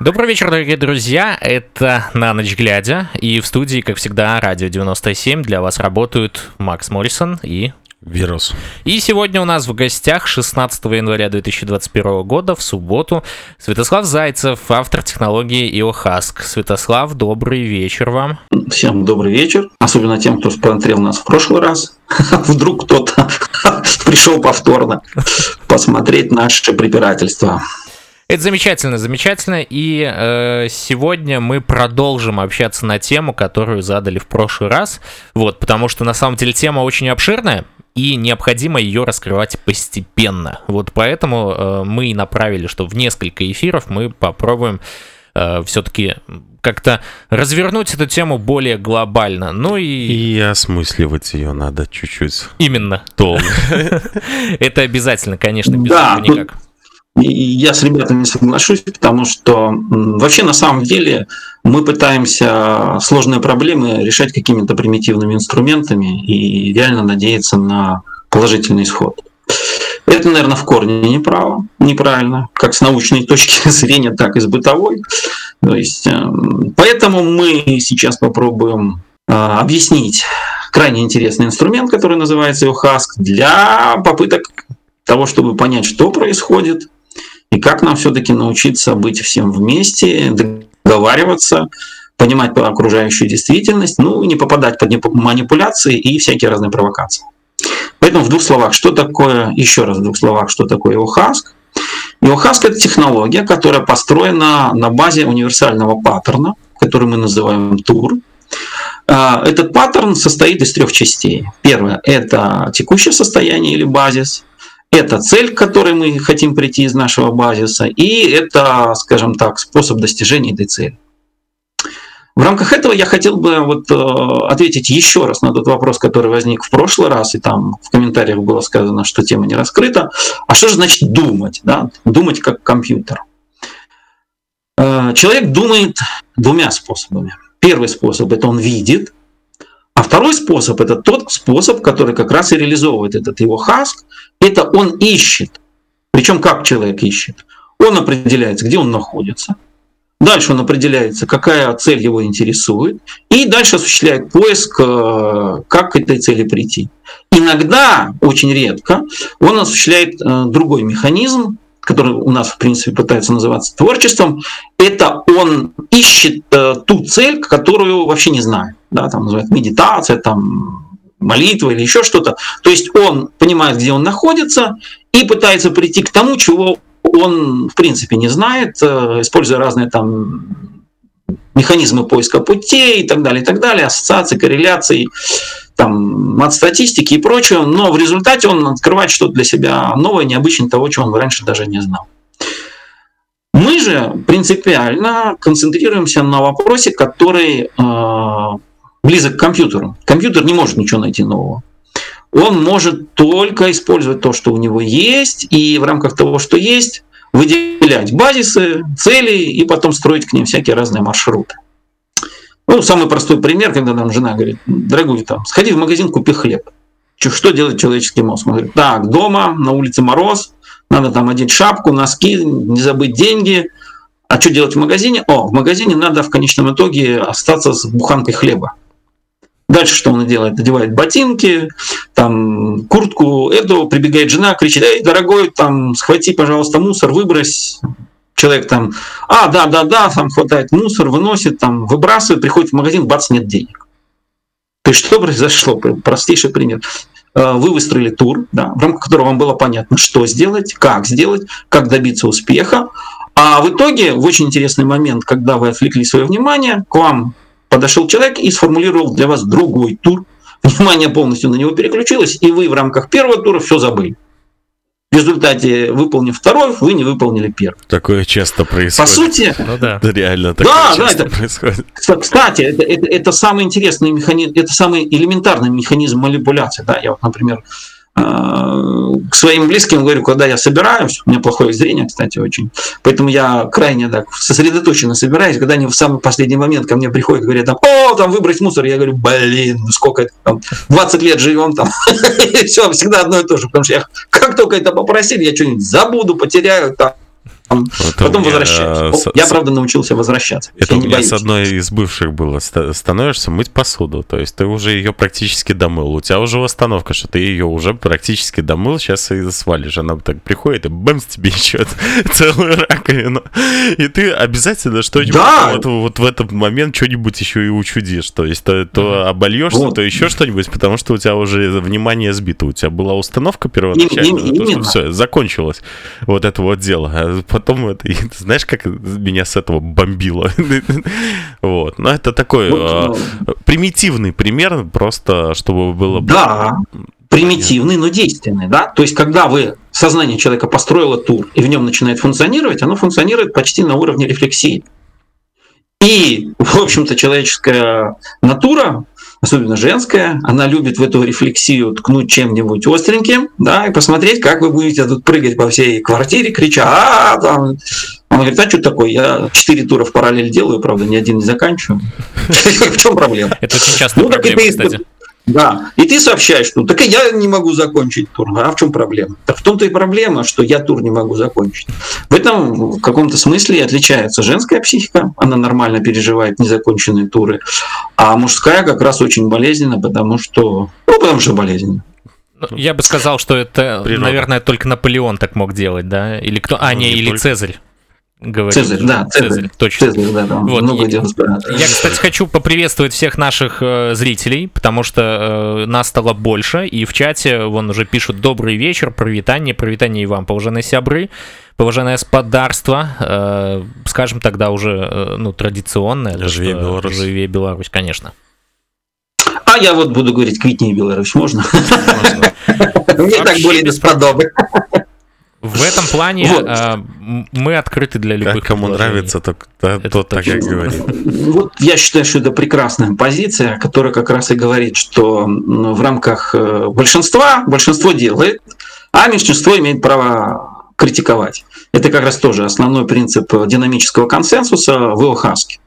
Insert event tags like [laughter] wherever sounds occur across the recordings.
Добрый вечер, дорогие друзья. Это «На ночь глядя». И в студии, как всегда, Радио 97 для вас работают Макс Моррисон и Вирус. И сегодня у нас в гостях 16 января 2021 года, в субботу, Святослав Зайцев, автор технологии Иохаск. Святослав, добрый вечер вам. Всем добрый вечер, особенно тем, кто смотрел нас в прошлый раз. [laughs] Вдруг кто-то [laughs] пришел повторно посмотреть наше препирательство. Это замечательно, замечательно. И э, сегодня мы продолжим общаться на тему, которую задали в прошлый раз. Вот, потому что на самом деле тема очень обширная и необходимо ее раскрывать постепенно. Вот поэтому э, мы и направили, что в несколько эфиров мы попробуем э, все-таки как-то развернуть эту тему более глобально. Ну и... И осмысливать ее надо чуть-чуть. Именно. То. [laughs] Это обязательно, конечно, без этого никак. Я с ребятами соглашусь, потому что вообще на самом деле мы пытаемся сложные проблемы решать какими-то примитивными инструментами и реально надеяться на положительный исход. Это, наверное, в корне неправо, неправильно, как с научной точки [laughs] зрения, так и с бытовой. То есть, эм, поэтому мы сейчас попробуем э, объяснить крайне интересный инструмент, который называется ЮХАСК, для попыток того, чтобы понять, что происходит, и как нам все-таки научиться быть всем вместе, договариваться, понимать окружающую действительность, ну не попадать под манипуляции и всякие разные провокации. Поэтому в двух словах, что такое, еще раз в двух словах, что такое ИОХАСК. ИОХАСК — это технология, которая построена на базе универсального паттерна, который мы называем ТУР. А, этот паттерн состоит из трех частей. Первое — это текущее состояние или базис. Это цель, к которой мы хотим прийти из нашего базиса, и это, скажем так, способ достижения этой цели. В рамках этого я хотел бы вот, э, ответить еще раз на тот вопрос, который возник в прошлый раз, и там в комментариях было сказано, что тема не раскрыта. А что же значит думать? Да? Думать как компьютер. Э, человек думает двумя способами. Первый способ – это он видит, а второй способ – это тот способ, который как раз и реализовывает этот его хаск. Это он ищет. Причем как человек ищет? Он определяется, где он находится. Дальше он определяется, какая цель его интересует. И дальше осуществляет поиск, э, как к этой цели прийти. Иногда, очень редко, он осуществляет э, другой механизм, который у нас, в принципе, пытается называться творчеством, это он ищет э, ту цель, которую вообще не знает. Да, там называют медитация, там молитва или еще что-то. То есть он понимает, где он находится, и пытается прийти к тому, чего он, в принципе, не знает, э, используя разные там механизмы поиска путей и так далее, и так далее, ассоциации, корреляции, там, от статистики и прочего, но в результате он открывает что-то для себя новое, необычное того, чего он раньше даже не знал. Мы же принципиально концентрируемся на вопросе, который э, близок к компьютеру. Компьютер не может ничего найти нового. Он может только использовать то, что у него есть, и в рамках того, что есть, выделять базисы, цели и потом строить к ним всякие разные маршруты. Ну, самый простой пример, когда нам жена говорит, дорогой, там, сходи в магазин, купи хлеб. Что делает человеческий мозг? Он говорит, так, дома, на улице мороз, надо там одеть шапку, носки, не забыть деньги. А что делать в магазине? О, в магазине надо в конечном итоге остаться с буханкой хлеба. Дальше что он делает? Надевает ботинки, там, куртку эту, прибегает жена, кричит, эй, дорогой, там, схвати, пожалуйста, мусор, выбрось. Человек там, а, да, да, да, там хватает мусор, выносит, там, выбрасывает, приходит в магазин, бац, нет денег. То есть что произошло? Простейший пример. Э, вы выстроили тур, да, в рамках которого вам было понятно, что сделать, как сделать, как добиться успеха. А в итоге, в очень интересный момент, когда вы отвлекли свое внимание, к вам подошел человек и сформулировал для вас другой тур. [laughs] Внимание полностью на него переключилось, и вы в рамках первого тура все забыли. В результате, выполнив второй, вы не выполнили первый. Такое часто происходит. По сути, ну, [laughs] да. реально такое да, часто да, это, происходит. Кстати, это, это, это самый интересный механизм, это самый элементарный механизм манипуляции. Да? Я вот, например, к своим близким говорю, когда я собираюсь, у меня плохое зрение, кстати, очень, поэтому я крайне так сосредоточенно собираюсь, когда они в самый последний момент ко мне приходят, говорят, там, о, там выбрать мусор, я говорю, блин, ну сколько там, 20 лет живем там, [laughs] все, всегда одно и то же, потому что я как только это попросили, я что-нибудь забуду, потеряю, там, Потом меня, возвращаюсь. э, с- Я, правда, научился возвращаться. Это у меня боюсь. с одной из бывших было. Ста- Становишься мыть посуду. То есть ты уже ее практически домыл. У тебя уже установка, что ты ее уже практически домыл, сейчас и свалишь. Она так приходит и бэмс тебе [laughs] еще целую раковину. И ты обязательно что-нибудь Да. вот, вот в этот момент что-нибудь еще и учудишь. То есть то, то обольешься, Вот. то еще что-нибудь, потому что у тебя уже внимание сбито. У тебя была установка первоначальная, Им- то, что все, закончилось вот это вот дело. Потом это, и ты знаешь, как меня с этого бомбило. [laughs] Вот. Но это такой Вот, а, ну, примитивный пример, просто чтобы было... Да, примитивный, но действенный, да. То есть, когда вы сознание человека построило тур и в нем начинает функционировать, оно функционирует почти на уровне рефлексии. И, в общем-то, человеческая натура, особенно женская, она любит в эту рефлексию ткнуть чем-нибудь остреньким, да, и посмотреть, как вы будете тут прыгать по всей квартире, крича, а там. Он говорит, а что такое? Я четыре тура в параллель делаю, правда, ни один не заканчиваю. [laughs] В чем проблема? Это очень частая Ну, проблема, кстати. Да, и ты сообщаешь, что так и я не могу закончить тур. А в чем проблема? Так в том-то и проблема, что я тур не могу закончить. В этом в каком-то смысле и отличается женская психика. Она нормально переживает незаконченные туры. А мужская как раз очень болезненна, потому что... Ну, потому что болезненно. Ну, Я бы сказал, что это, Природа. наверное, только Наполеон так мог делать, да? Или кто? А, Ну, не, не или только. Цезарь. Цезарь. Говорит. Цезарь, да, Цезарь. точно. Цезарь, да, там Вот, много справа. Я, кстати, хочу поприветствовать всех наших э, зрителей, потому что э, нас стало больше, и в чате вон уже пишут «Добрый вечер, провитание, провитание и вам, поважанные сябры, поважанное спадарство», э, скажем тогда уже, э, ну, традиционное. Живее Беларусь. Живее Беларусь, конечно. А я вот буду говорить «Квитни Беларусь», можно? [laughs] Мне так более бесподобно. [laughs] В этом плане Вот. э, мы открыты для любых Как кому нравится, тот, тот- тот так и говорит. [laughs] Вот я считаю, что это прекрасная позиция, которая как раз и говорит, что в рамках э, большинства большинство делает, а меньшинство имеет право критиковать. Это как раз тоже основной принцип э, динамического консенсуса в Иохаске.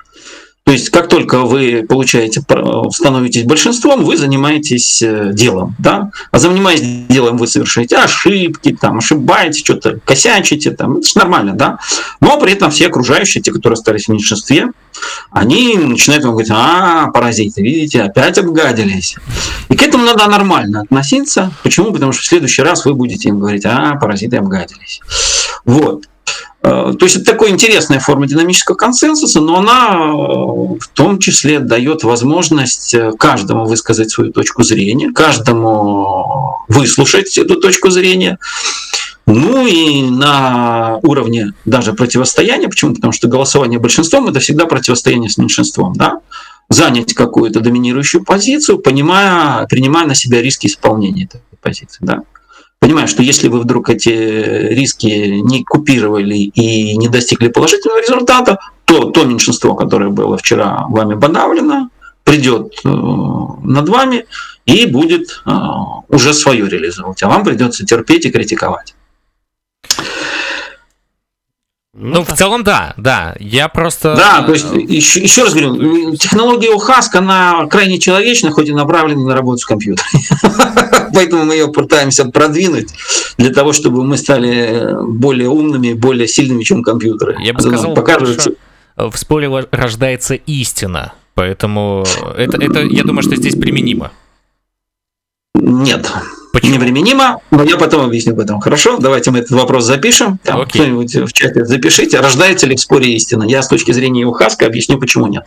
То есть, как только вы получаете, пр- становитесь большинством, вы занимаетесь э, делом, да? А занимаясь делом, вы совершаете ошибки, там, ошибаетесь, что-то косячите, там, это же нормально, да? Но при этом все окружающие, те, которые остались в меньшинстве, они начинают вам говорить, а, паразиты, видите, опять обгадились. И к этому надо нормально относиться. Почему? Потому что в следующий раз вы будете им говорить, а, паразиты обгадились. Вот. Э, То есть это такая интересная форма динамического консенсуса, но она э, в том числе дает возможность э, каждому высказать свою точку зрения, каждому выслушать эту точку зрения. Ну и на уровне даже противостояния, почему? Потому что голосование большинством это всегда противостояние с меньшинством, да? занять какую-то доминирующую позицию, понимая, принимая на себя риски исполнения этой позиции. Да? Понимая, что если вы вдруг эти риски не купировали и не достигли положительного результата, то то меньшинство, которое было вчера вами подавлено, придет э, над вами и будет э, уже свое реализовывать, а вам придется терпеть и критиковать. Ну, в целом, да, да. Я просто... Да, то есть еще, еще раз говорю, технология УХАСК, она крайне человечна, хоть и направлена на работу с компьютером. [laughs] Поэтому мы ее пытаемся продвинуть для того, чтобы мы стали более умными, более сильными, чем компьютеры. Я бы сказал, покажет больше в споре рождается истина. Поэтому это, это, я думаю, что здесь применимо. Нет, Почему? неприменимо, но я потом объясню об этом. Хорошо, давайте мы этот вопрос запишем. Там Окей. кто-нибудь в чате запишите. Рождается ли в споре истина? Я с точки зрения УХАСКа объясню, почему нет.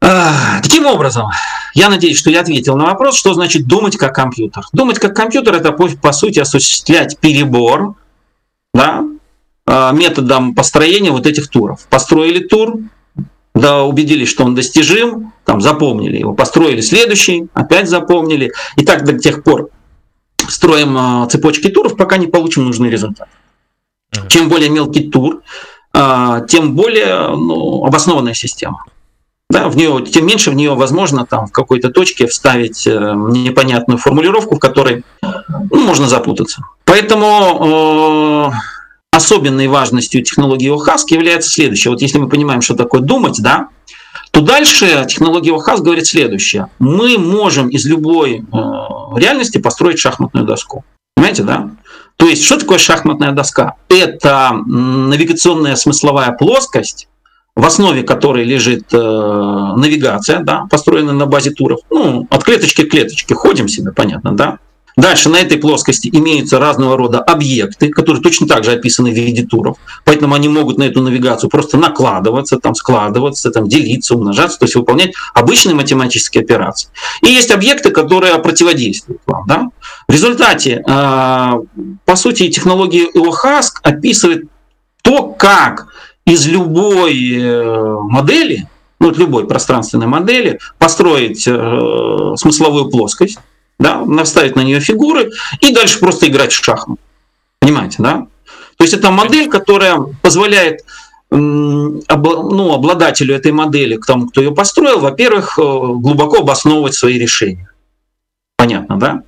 А, Таким образом, я надеюсь, что я ответил на вопрос, что значит думать как компьютер. Думать как компьютер это по, по сути осуществлять перебор да, а, методом построения вот этих туров. Построили тур, да, убедились, что он достижим, там запомнили его, построили следующий, опять запомнили. И так до тех пор строим а, цепочки туров, пока не получим нужный результат. Мгм. Чем более мелкий тур, а, тем более ну, обоснованная система. Да, в нее, тем меньше в нее возможно там в какой-то точке вставить э, непонятную формулировку, в которой ну, можно запутаться. Поэтому э, особенной важностью технологии ОХАСК является следующее. Вот если мы понимаем, что такое думать, да, то дальше технология ОХАС говорит следующее. Мы можем из любой э, реальности построить шахматную доску. Понимаете, да? То есть, что такое шахматная доска? Это навигационная смысловая плоскость, в основе которой лежит э, навигация, да, построенная на базе туров. Ну, от клеточки к клеточке ходим себе, понятно, да? Дальше на этой плоскости имеются разного рода объекты, которые точно так же описаны в виде туров. Поэтому они могут на эту навигацию просто накладываться, там, складываться, там, делиться, умножаться, то есть выполнять обычные математические операции. И есть объекты, которые противодействуют вам. Да? В результате, а, по сути, технология ИОХАСК описывает то, как из любой э, модели, ну, любой пространственной модели, построить э, смысловую плоскость, да, наставить на нее фигуры и дальше просто играть в шахматы. Понимаете, да? То есть это модель, которая позволяет ну, обладателю этой модели, к тому, кто ее построил, во-первых, э, глубоко обосновывать свои решения. Понятно, да?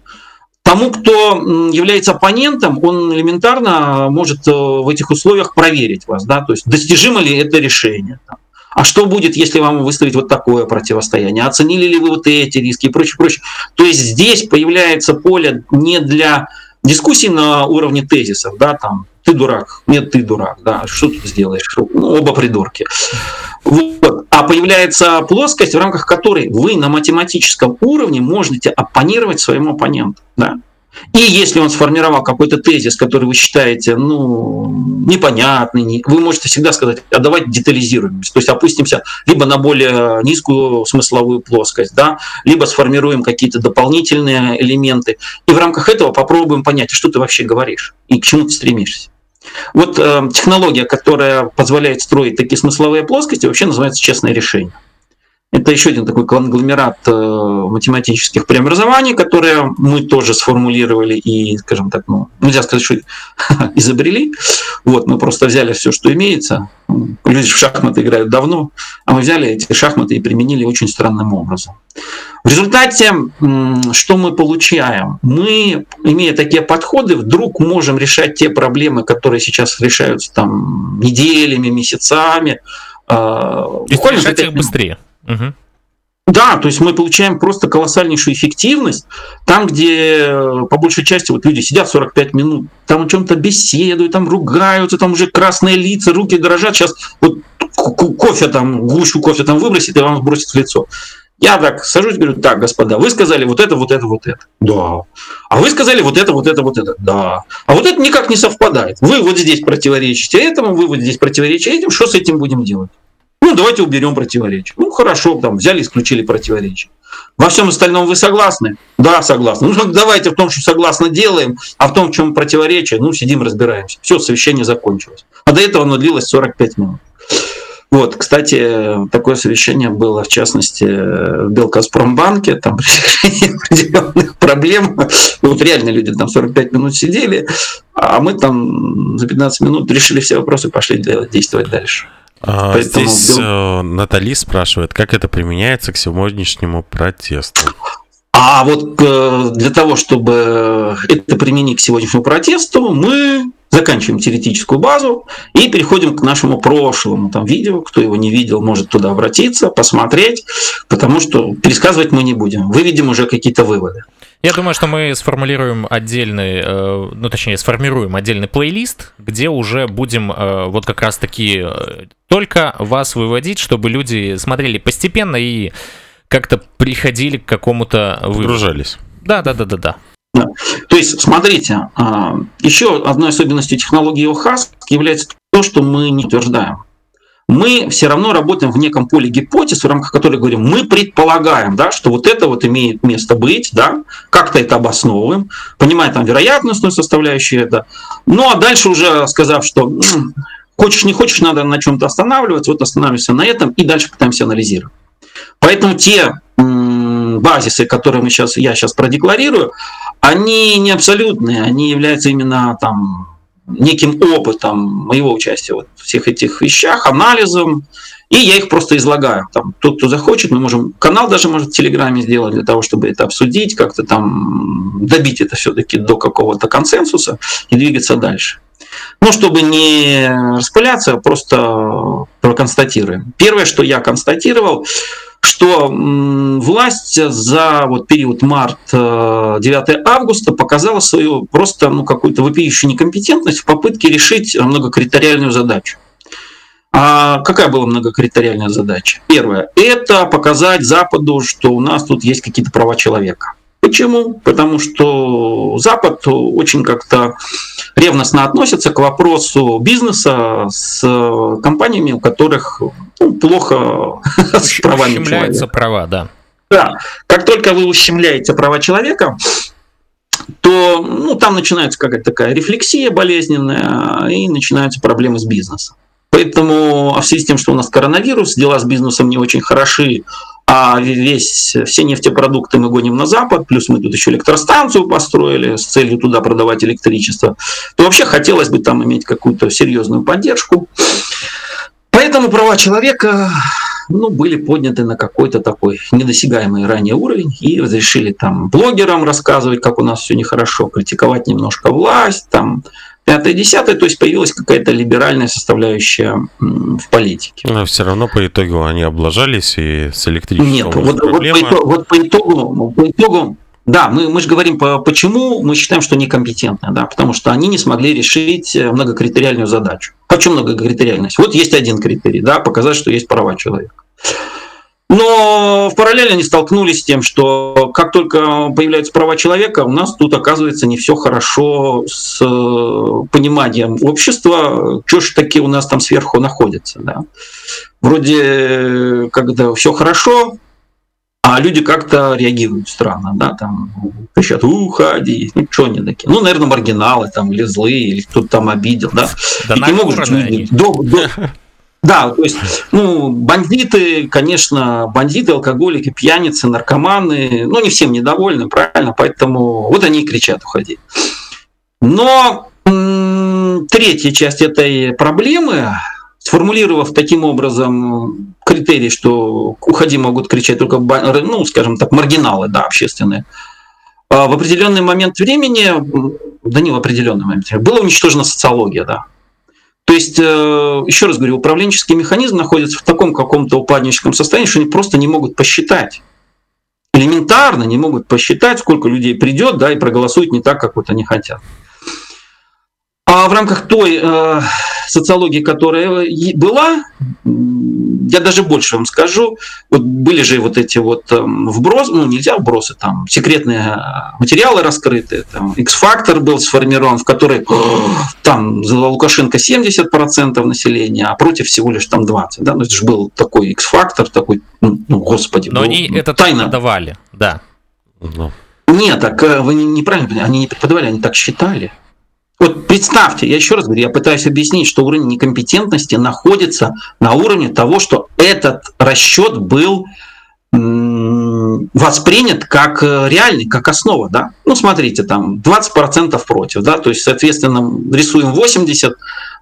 Тому, кто является оппонентом, он элементарно может э, в этих условиях проверить вас, да, то есть достижимо ли это решение. А что будет, если вам выставить вот такое противостояние? Оценили ли вы вот эти риски и прочее, прочее? То есть здесь появляется поле не для дискуссий на уровне тезисов, да, там, ты дурак, нет, ты дурак, да, что тут сделаешь? Ну, оба придурки. Вот. А появляется плоскость, в рамках которой вы на математическом уровне можете оппонировать своему оппоненту. Да? И если он сформировал какой-то тезис, который вы считаете ну, непонятный, вы можете всегда сказать, а давайте детализируемся, то есть опустимся либо на более низкую смысловую плоскость, да, либо сформируем какие-то дополнительные элементы, и в рамках этого попробуем понять, что ты вообще говоришь и к чему ты стремишься. Вот э, технология, которая позволяет строить такие смысловые плоскости, вообще называется честное решение. Это еще один такой конгломерат э, математических преобразований, которые мы тоже сформулировали и, скажем так, ну, нельзя сказать, что [laughs] изобрели. Вот, мы просто взяли все, что имеется. Люди в шахматы играют давно, а мы взяли эти шахматы и применили очень странным образом. В результате, что мы получаем? Мы, имея такие подходы, вдруг можем решать те проблемы, которые сейчас решаются там неделями, месяцами. А, и решать их быстрее. Да, то есть мы получаем просто колоссальнейшую эффективность там, где э, по большей части вот люди сидят 45 минут, там о чем-то беседуют, там ругаются, там уже красные лица, руки дрожат, сейчас вот кофе там, гущу кофе там выбросит и вам сбросит в лицо. Я так сажусь, говорю, так, господа, вы сказали вот это, вот это, вот это. Да. А вы сказали вот это, вот это, вот это. Да. А вот это никак не совпадает. Вы вот здесь противоречите этому, вы вот здесь противоречите этим. Что с этим будем делать? Ну, давайте уберем противоречие. Ну, хорошо, там взяли, исключили противоречие. Во всем остальном вы согласны? Да, согласны. Ну, давайте в том, что согласно делаем, а в том, в чем противоречие, ну, сидим, разбираемся. Все, совещание закончилось. А до этого оно длилось 45 минут. Вот, кстати, такое совещание было, в частности, в Белкоспромбанке, там [laughs] решение определенных проблем. Вот реально люди там 45 минут сидели, а мы там за 15 минут решили все вопросы, пошли действовать дальше. А, Поэтому... Здесь э, Натали спрашивает, как это применяется к сегодняшнему протесту. А вот э, для того, чтобы это применить к сегодняшнему протесту, мы заканчиваем теоретическую базу и переходим к нашему прошлому там, видео. Кто его не видел, может туда обратиться, посмотреть, потому что пересказывать мы не будем. Выведем уже какие-то выводы. Я думаю, что мы сформулируем отдельный, э, ну точнее, сформируем отдельный плейлист, где уже будем э, вот как раз таки э, только вас выводить, чтобы люди смотрели постепенно и как-то приходили к какому-то выводу. Погружались. Да, да, да, да, да. Да. То есть, смотрите, а, еще одной особенностью технологии ОХАС является то, что мы не утверждаем мы все равно работаем в неком поле гипотез, в рамках которой говорим, мы предполагаем, да, что вот это вот имеет место быть, да, как-то это обосновываем, понимая там вероятностную составляющую это. Ну а дальше уже сказав, что [clears throat] хочешь не хочешь, надо на чем-то останавливаться, вот останавливаемся на этом и дальше пытаемся анализировать. Поэтому те базисы, которые мы сейчас, я сейчас продекларирую, они не абсолютные, они являются именно там неким опытом моего участия вот в всех этих вещах, анализом, и я их просто излагаю. Там, тот, кто захочет, мы можем, канал даже может в Телеграме сделать для того, чтобы это обсудить, как-то там добить это все-таки до какого-то консенсуса и двигаться дальше. Ну, чтобы не распыляться, просто проконстатируем. Первое, что я констатировал, что власть за вот период март-9 августа показала свою просто ну, какую-то вопиющую некомпетентность в попытке решить многокритериальную задачу. А какая была многокритериальная задача? Первое – это показать Западу, что у нас тут есть какие-то права человека. Почему? Потому что Запад очень как-то ревностно относится к вопросу бизнеса с компаниями, у которых ну, плохо [laughs] с правами человека. права, да. Да. Как только вы ущемляете права человека, то ну, там начинается какая-то такая рефлексия болезненная, и начинаются проблемы с бизнесом. Поэтому а в связи с тем, что у нас коронавирус, дела с бизнесом не очень хороши, а весь, все нефтепродукты мы гоним на Запад, плюс мы тут еще электростанцию построили с целью туда продавать электричество, то вообще хотелось бы там иметь какую-то серьезную поддержку. Поэтому права человека ну, были подняты на какой-то такой недосягаемый ранее уровень и разрешили там блогерам рассказывать, как у нас все нехорошо, критиковать немножко власть, там, пятое, десятое, то есть появилась какая-то либеральная составляющая в политике. Но все равно по итогу они облажались и с электричеством Нет, вот, вот, по итогу, вот по итогу, по итогу да, мы, мы же говорим, по, почему мы считаем, что некомпетентны, да, потому что они не смогли решить э, многокритериальную задачу. Почему многокритериальность? Вот есть один критерий, да, показать, что есть права человека. Но в параллели они столкнулись с тем, что как только появляются права человека, у нас тут оказывается не все хорошо с э, пониманием общества, что ж таки у нас там сверху находится. Да? Вроде когда все хорошо, а люди как-то реагируют странно, да, там кричат, уходи, ну что они такие, ну, наверное, маргиналы там, или злые, или кто-то там обидел, да. Да, не могут люди да, то есть, ну, бандиты, конечно, бандиты, алкоголики, пьяницы, наркоманы, ну, не всем недовольны, правильно, поэтому вот они и кричат, уходи. Но третья часть этой проблемы, сформулировав таким образом критерий, что уходи могут кричать только, ну, скажем так, маргиналы, да, общественные, а в определенный момент времени, да не в определенный момент, была уничтожена социология, да. То есть, э, еще раз говорю, управленческий механизм находится в таком каком-то упадническом состоянии, что они просто не могут посчитать. Элементарно не могут посчитать, сколько людей придет, да, и проголосует не так, как вот они хотят. А в рамках той э, социологии, которая была, я даже больше вам скажу, вот были же вот эти вот эм, вбросы, ну нельзя вбросы, там секретные э, материалы раскрыты, там X-фактор был сформирован, в который [gasps] там за Лукашенко 70% населения, а против всего лишь там 20, да, ну это же был такой X-фактор, такой, ну, ну господи. Но был, они ну, это тайно давали, да. Ну. Нет, так э, вы неправильно поняли, они не преподавали, они так считали. Вот представьте, я еще раз говорю, я пытаюсь объяснить, что уровень некомпетентности находится на уровне того, что этот расчет был воспринят как э, реальный, как основа, да? Ну, смотрите, там 20% против, да, то есть, соответственно, рисуем 80,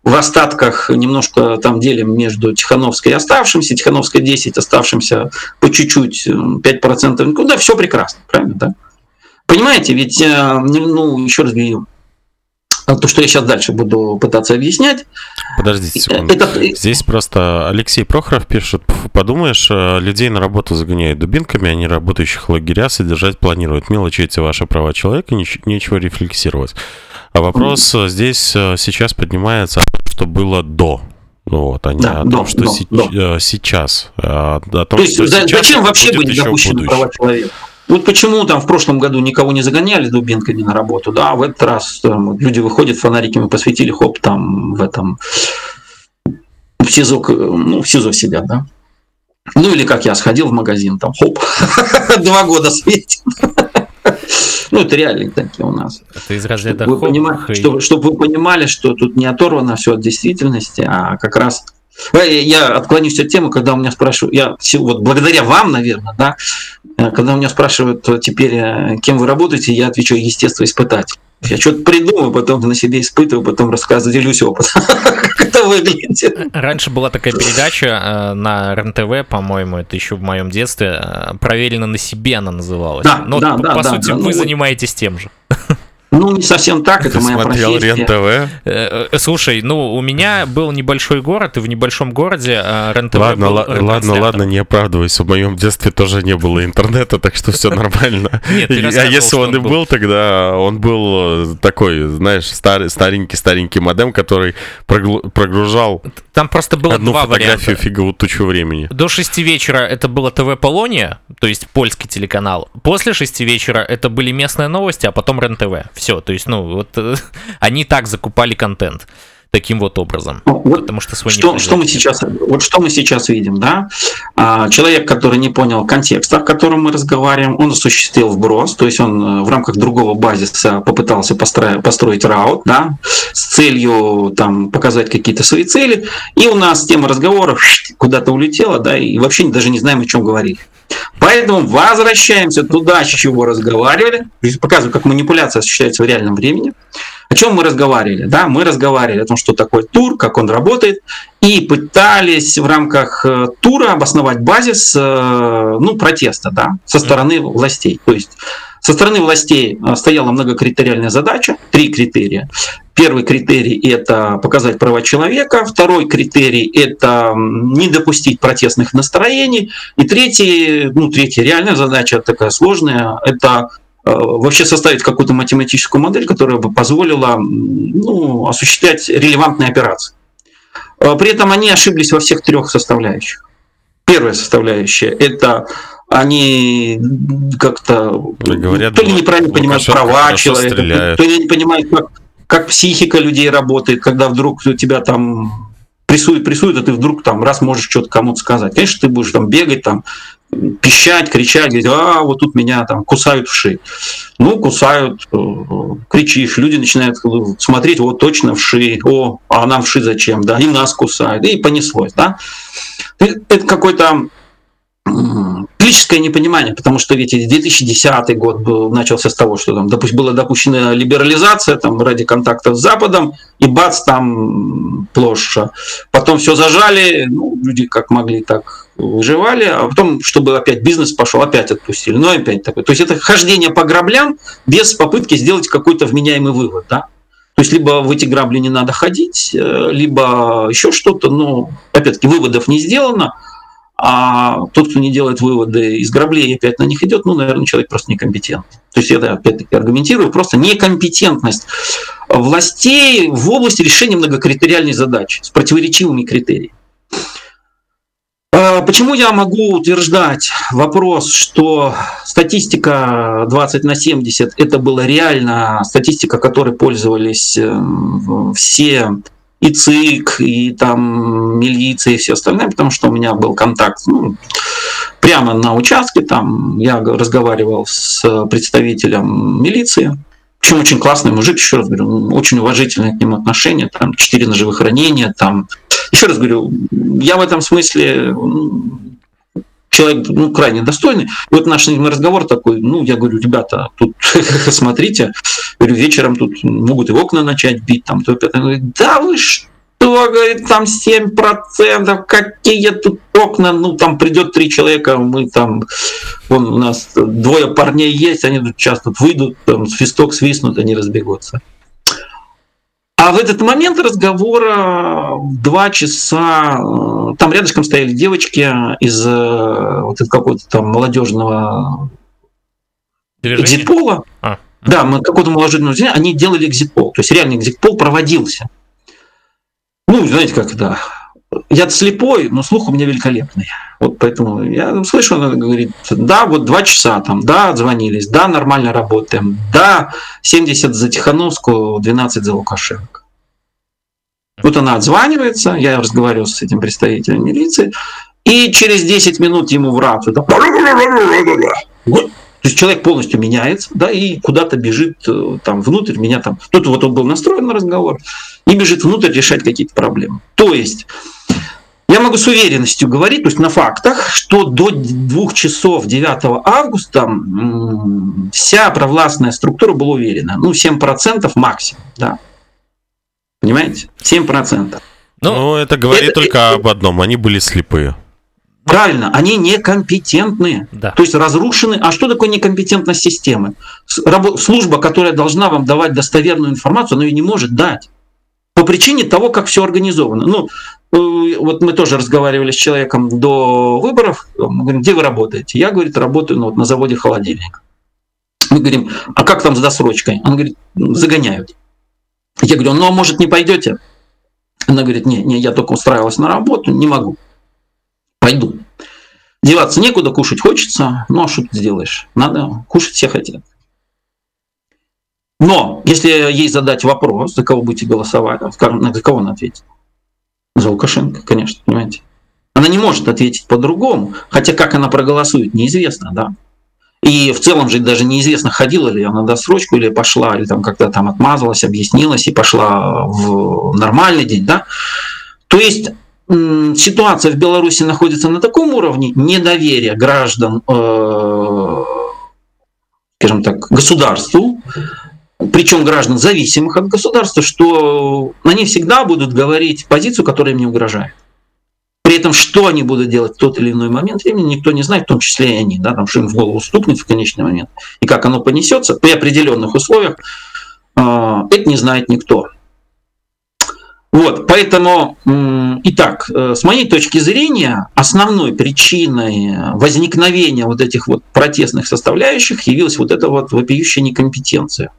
в остатках немножко там делим между Тихановской и оставшимся, Тихановская 10, оставшимся по чуть-чуть 5%, ну, да, все прекрасно, правильно, да? Понимаете, ведь, э, ну, еще раз говорю, то, что я сейчас дальше буду пытаться объяснять. Подождите секунду. Это... Здесь просто Алексей Прохоров пишет, подумаешь, э, людей на работу загоняют дубинками, они работающих лагеря содержать планируют. Мелочи эти ваши права человека, нечего рефлексировать. А вопрос mm. здесь э, сейчас поднимается, что было до вот, а не да, о том, что да, си- да. сейчас. А о том, то есть, что за, сейчас зачем вообще были допущены права человека? Вот почему там в прошлом году никого не загоняли дубинками на работу, да, а в этот раз там, люди выходят, фонариками посветили, хоп, там в этом в СИЗО, ну, в СИЗО сидят, да. Ну или как я сходил в магазин, там, хоп, [laughs] два года светит. Ну, это реально такие у нас. Это из разряда вы понимаете, чтобы, чтобы вы понимали, что тут не оторвано все от действительности, а как раз я отклонюсь от темы, когда у меня спрашивают, я вот благодаря вам, наверное, да, э, когда у меня спрашивают теперь, э, кем вы работаете, я отвечаю, естествоиспытатель. Я что-то придумаю, потом на себе испытываю, потом рассказываю, делюсь опытом, [laughs] как это выглядит. Раньше была такая передача э, на РНТВ, по-моему, это еще в моем детстве, «Проверено на себе» она называлась. Да, Но, да, по, да, по да, сути, да, вы ну, занимаетесь тем же. [laughs] Ну, не совсем так, это Ты моя смотрел профессия. РЕН-ТВ? Э, э, Слушай, ну, у меня был небольшой город, и в небольшом городе э, РЕН-ТВ Ладно, был ла- ладно, ладно, не оправдывайся. В моем детстве тоже не было интернета, так что все нормально. [laughs] Нет, А если он и был. был, тогда он был э, такой, знаешь, старый, старенький-старенький модем, который прогру- прогружал Там просто было одну два фотографию варианта. фиговую тучу времени. До 6 вечера это было ТВ Полония, то есть польский телеканал. После 6 вечера это были местные новости, а потом РЕН-ТВ. Все, то есть, ну, вот э, [laughs] они так закупали контент. Таким вот образом. Ну, вот Потому что свой Что, что мы сейчас, вот что мы сейчас видим, да? А, Человек, который не понял контекста, в котором мы разговариваем, он осуществил вброс, то есть он э, в рамках другого базиса попытался построить, построить раут, да, с целью там показать какие-то свои цели, и у нас тема разговора куда-то улетела, да, и вообще даже не знаем, о чем говорили. Поэтому возвращаемся туда, с чего разговаривали. Показываю, как манипуляция осуществляется в реальном времени. О чем мы разговаривали? Да, мы разговаривали о том, что такое тур, как он работает, и пытались в рамках э, тура обосновать базис э, ну, протеста да, со стороны властей. То есть со стороны властей э, стояла многокритериальная задача, три критерия. Первый критерий – это показать права человека, второй критерий – это не допустить протестных настроений, и третий, ну, третья реальная задача такая сложная – это вообще составить какую-то математическую модель, которая бы позволила ну, осуществлять релевантные операции. Э, При этом они ошиблись во всех трех составляющих. Первая составляющая – это они как-то говорят, то ли неправильно понимают Лукашенко права хорошо человека, стреляет. то ли не понимают, как, как психика людей работает, когда вдруг у тебя там прессует, прессует, а ты вдруг там раз можешь что-то кому-то сказать. Конечно, ты будешь там бегать, там пищать, кричать, говорить, а вот тут меня там кусают в шею. Ну, кусают, э, кричишь, люди начинают смотреть, вот точно в шеи, о, а нам в ши зачем, да, и нас кусают, и понеслось, да. Это какой-то [clears throat] м, политическое непонимание, потому что ведь и 2010 год был, начался с того, что там допу- была допущена либерализация там, ради контактов с Западом, и бац, там площадь. Потом все зажали, ну, люди как могли, так выживали, а потом, чтобы опять бизнес пошел, опять отпустили, ну опять такое. То есть это хождение по граблям без попытки сделать какой-то вменяемый вывод, да? То есть либо в эти грабли не надо ходить, э, либо еще что-то, но опять-таки выводов не сделано, а тот, кто не делает выводы из граблей опять на них идет, ну, наверное, человек просто некомпетентный. То есть это, опять-таки, аргументирую, просто некомпетентность властей в области решения многокритериальной задачи с противоречивыми критериями. А Почему я могу утверждать вопрос, что статистика 20 на 70 это была реально статистика, которой пользовались э, все и ЦИК, и там милиция, и все остальное, потому что у меня был контакт ну, прямо на участке, там я разговаривал с представителем милиции, причем очень классный мужик, еще раз говорю, очень уважительное к нему отношение, там четыре ножевых ранения, там еще раз говорю, я в этом смысле человек ну, крайне достойный. И вот наш разговор такой, ну, я говорю, ребята, тут [laughs] смотрите, говорю, вечером тут могут и окна начать бить, там, то, пятое. Говорит, да вы что, говорит, там 7%, какие тут окна, ну, там придет три человека, мы там, вон у нас двое парней есть, они тут тут выйдут, там, свисток свистнут, они разбегутся. А в этот момент разговора два часа э, там рядышком стояли девочки из э, вот какого-то там молодежного экзитпола. А. Да, мы какого-то молодежного они делали экзитпол. То есть реальный экзитпол проводился. Ну, знаете, как это. Я слепой, но слух у меня великолепный. Вот поэтому я слышу, она говорит, да, вот два часа там, да, отзвонились, да, нормально работаем, да, 70 за Тихановскую, 12 за Лукашенко. Вот она отзванивается, я разговариваю с этим представителем милиции, и через 10 минут ему в рацию, то есть человек полностью меняется, да, и куда-то бежит э, там внутрь, меня там, тут вот он был настроен на разговор, и бежит внутрь решать какие-то проблемы. То есть я могу с уверенностью говорить, то есть на фактах, что до 2 часов 9 августа вся провластная структура была уверена. Ну, 7% максимум, да. Понимаете? 7%. Ну, Ну, это говорит это- только об одном, они были слепые. Правильно, они некомпетентны. Да. То есть разрушены. А что такое некомпетентность системы? Служба, которая должна вам давать достоверную информацию, она ее не может дать. По причине того, как все организовано. Ну, вот мы тоже разговаривали с человеком до выборов. Мы говорим, где вы работаете? Я, говорит, работаю ну, вот на заводе холодильник. Мы говорим, а как там с досрочкой? Он говорит, загоняют. Я говорю, ну а может не пойдете? Она говорит, не, не, я только устраивалась на работу, не могу. Пойду. Деваться некуда, кушать хочется, ну а что ты сделаешь? Надо, кушать все хотят. Но если ей задать вопрос, за кого будете голосовать, за кого она ответит? За Лукашенко, конечно, понимаете. Она не может ответить по-другому, хотя как она проголосует, неизвестно, да. И в целом же даже неизвестно, ходила ли она досрочку или пошла, или там как-то там отмазалась, объяснилась и пошла в нормальный день, да. То есть ситуация в Беларуси находится на таком уровне недоверия граждан, э, скажем так, государству, причем граждан зависимых от государства, что они всегда будут говорить позицию, которая им не угрожает. При этом, что они будут делать в тот или иной момент времени, никто не знает, в том числе и они, да, там, что им в голову стукнет в конечный момент, и как оно понесется при определенных условиях, э, это не знает никто. Вот, поэтому, итак, э, с моей точки зрения, основной причиной возникновения вот этих вот протестных составляющих явилась вот эта вот вопиющая некомпетенция.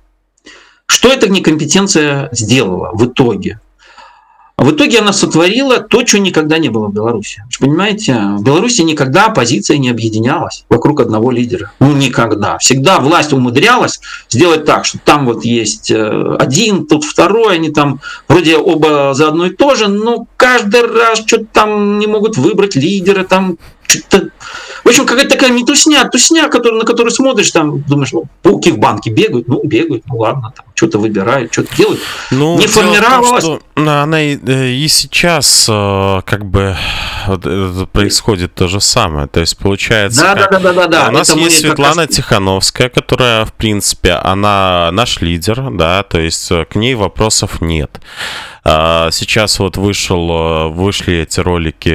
Что эта некомпетенция сделала в итоге? В итоге она сотворила то, что никогда не было в Беларуси. Понимаете, в Беларуси никогда оппозиция не объединялась вокруг одного лидера. Ну, никогда. Всегда власть умудрялась сделать так, что там вот есть э, один, тут второй, они там вроде оба за одно и то же, но каждый раз что-то там не могут выбрать лидера, там в общем, какая-то такая не тусня, тусня, который, на которую смотришь, там, думаешь, ну, пауки в банке бегают, ну, бегают, ну, ладно, там, что-то выбирают, что-то делают. Ну, не формировалась. Том, что она и, э, и сейчас э, как бы вот, происходит то же самое. То есть, получается, да, как, да, да, да, да, у нас есть Светлана раз... Тихановская, которая, в принципе, она наш лидер, да, то есть э, к ней вопросов нет. А, сейчас вот вышел, вышли эти ролики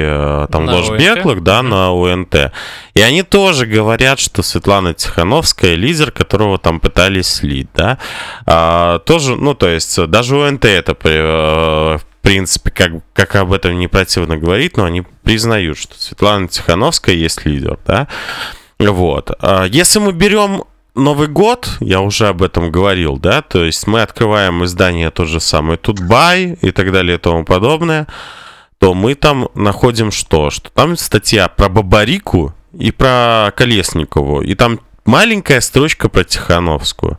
там на Ложбеклых, да, на УНТ. И они тоже говорят, что Светлана Тихановская лидер, которого там пытались слить, да. А, тоже, ну, то есть, даже УНТ это э, в принципе, как, как об этом не противно говорить, но они признают, что Светлана Тихановская есть лидер, да. Вот. А, если мы берем Новый год, я уже об этом говорил, да, то есть мы открываем издание то же самое Тутбай и так далее и тому подобное, то мы там находим что? Что там статья про Бабарику и про Колесникову, и там маленькая строчка про Тихановскую.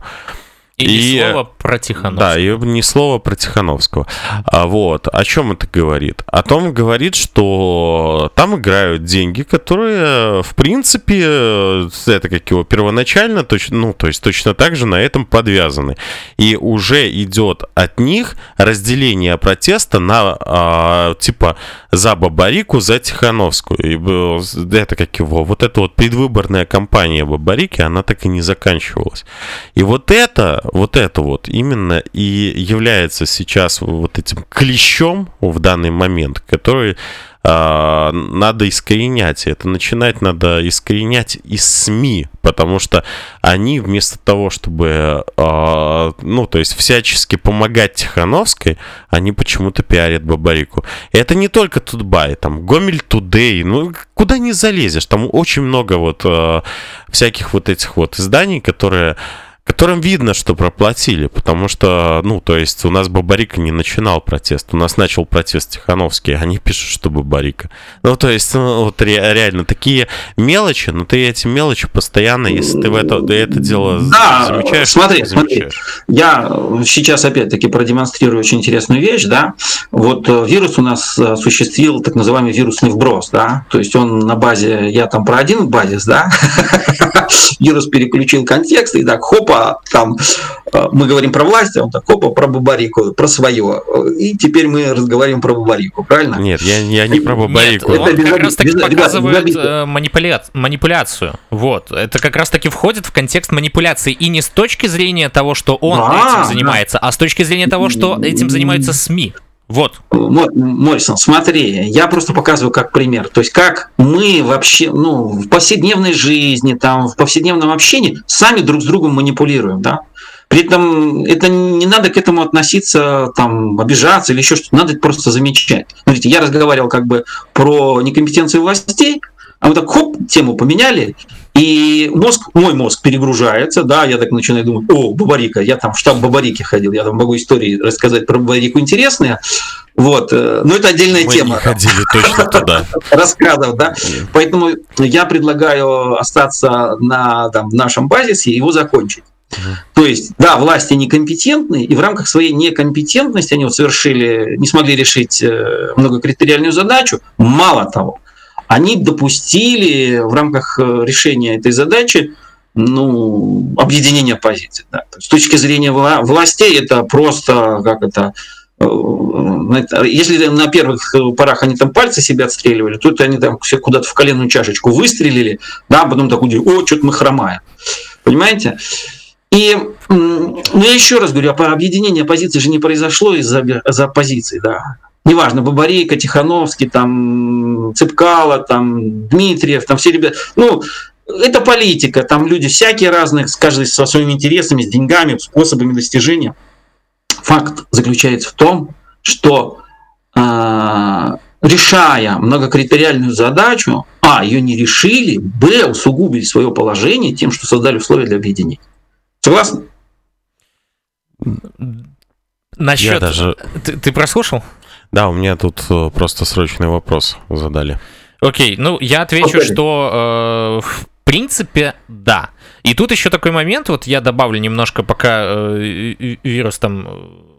И, и ни слова про Тихановского. Да, и ни слова про Тихановского. А, вот. О чем это говорит? О том говорит, что там играют деньги, которые, в принципе, это как его первоначально, точно, ну, то есть точно так же на этом подвязаны. И уже идет от них разделение протеста на, а, типа, за Бабарику, за Тихановскую. И это как его, вот эта вот предвыборная кампания Бабарики, она так и не заканчивалась. И вот это вот это вот именно и является сейчас вот этим клещом в данный момент, который э, надо искоренять. Это начинать надо искоренять из СМИ, потому что они вместо того, чтобы, э, ну, то есть всячески помогать Тихановской, они почему-то пиарят Бабарику. Это не только Тутбай, там Гомель Тудей, ну, куда не залезешь, там очень много вот э, всяких вот этих вот изданий, которые которым видно, что проплатили, потому что, ну, то есть у нас Бабарика не начинал протест, у нас начал протест Тихановский, они пишут, что Бабарика. Ну, то есть, ну, вот ре- реально, такие мелочи, но ты эти мелочи постоянно, если ты в это, ты это дело да, замечаешь, смотри, смотри, я сейчас опять-таки продемонстрирую очень интересную вещь, да, вот э, вирус у нас осуществил так называемый вирусный вброс, да, то есть он на базе, я там про один базис, да, [laughs] вирус переключил контекст, и так, хоп, опа, там э, мы говорим про власть, а он так, опа, про Бабарику, про свое. И теперь мы разговариваем про Бабарику, правильно? Нет, я, я не про Бабарику. Нет, это как раз таки показывает э, манипуля... манипуляцию. Вот. Это как раз таки входит в контекст манипуляции. И не с точки зрения того, что он да, этим занимается, да. а с точки зрения того, что этим занимаются СМИ. Вот. Моррисон, смотри, я просто показываю как пример. То есть как мы вообще, ну, в повседневной жизни, там, в повседневном общении сами друг с другом манипулируем, да? При этом это не надо к этому относиться, там, обижаться или еще что-то, надо это просто замечать. Смотрите, я разговаривал как бы про некомпетенцию властей, а мы так хоп, тему поменяли, и мозг, мой мозг перегружается, да, я так начинаю думать, о, Бабарика, я там в штаб Бабарики ходил, я там могу истории рассказать про Бабарику интересные, вот, э, но это отдельная Мы тема. Не ходили точно туда. [laughs] Рассказов, да. Поэтому я предлагаю остаться на там, нашем базисе и его закончить. То есть, да, власти некомпетентны, и в рамках своей некомпетентности они вот совершили, не смогли решить э, многокритериальную задачу. Мало того, они допустили в рамках э, решения этой задачи ну, объединение позиций. Да. С точки зрения властей это просто как это э, если на первых порах они там пальцы себя отстреливали, то это они там все куда-то в коленную чашечку выстрелили, да, а потом так удивили, о, что-то мы хромаем. Понимаете? И ну, я еще раз говорю, а объединение оппозиции же не произошло из-за за оппозиции, да. Неважно, Бабарейка, Тихановский, там, Цыпкало, там, Дмитриев, там все ребята. Ну, это политика, там люди всякие разные, каждый со своими интересами, с деньгами, способами достижения. Факт заключается в том, что э, решая многокритериальную задачу, а, ее не решили, б, усугубили свое положение тем, что создали условия для объединения. Согласны? Насчет... Я даже... Ты, ты прослушал? Да, у меня тут э, просто срочный вопрос задали. Окей, ну я отвечу, okay. что э, в принципе да. И тут еще такой момент, вот я добавлю немножко, пока э, вирус там э,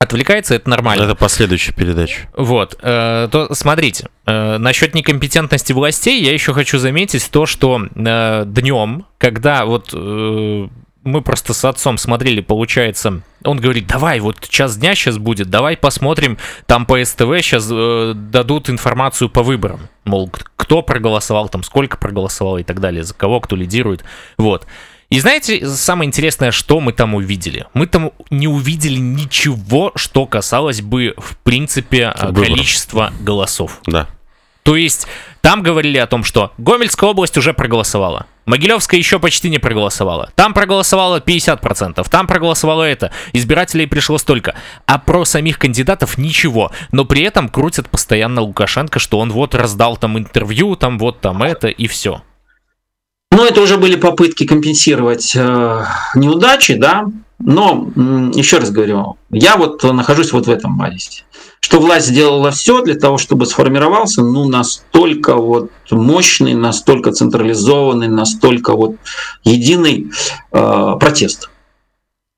отвлекается, это нормально. Это последующая передача. Вот, э, то смотрите, э, насчет некомпетентности властей я еще хочу заметить то, что э, днем, когда вот э, мы просто с отцом смотрели, получается, он говорит, давай, вот час дня сейчас будет, давай посмотрим, там по СТВ сейчас э, дадут информацию по выборам, мол, кто проголосовал, там сколько проголосовал и так далее, за кого, кто лидирует, вот. И знаете, самое интересное, что мы там увидели? Мы там не увидели ничего, что касалось бы, в принципе, Выбор. количества голосов. Да. То есть там говорили о том, что Гомельская область уже проголосовала. Могилевская еще почти не проголосовала. Там проголосовало 50%, там проголосовало это. Избирателей пришло столько. А про самих кандидатов ничего. Но при этом крутят постоянно Лукашенко, что он вот раздал там интервью, там вот там это и все. Ну, это уже были попытки компенсировать э, неудачи, да. Но, еще раз говорю, я вот нахожусь вот в этом базисе что власть сделала все для того, чтобы сформировался ну, настолько вот мощный, настолько централизованный, настолько вот единый э, протест.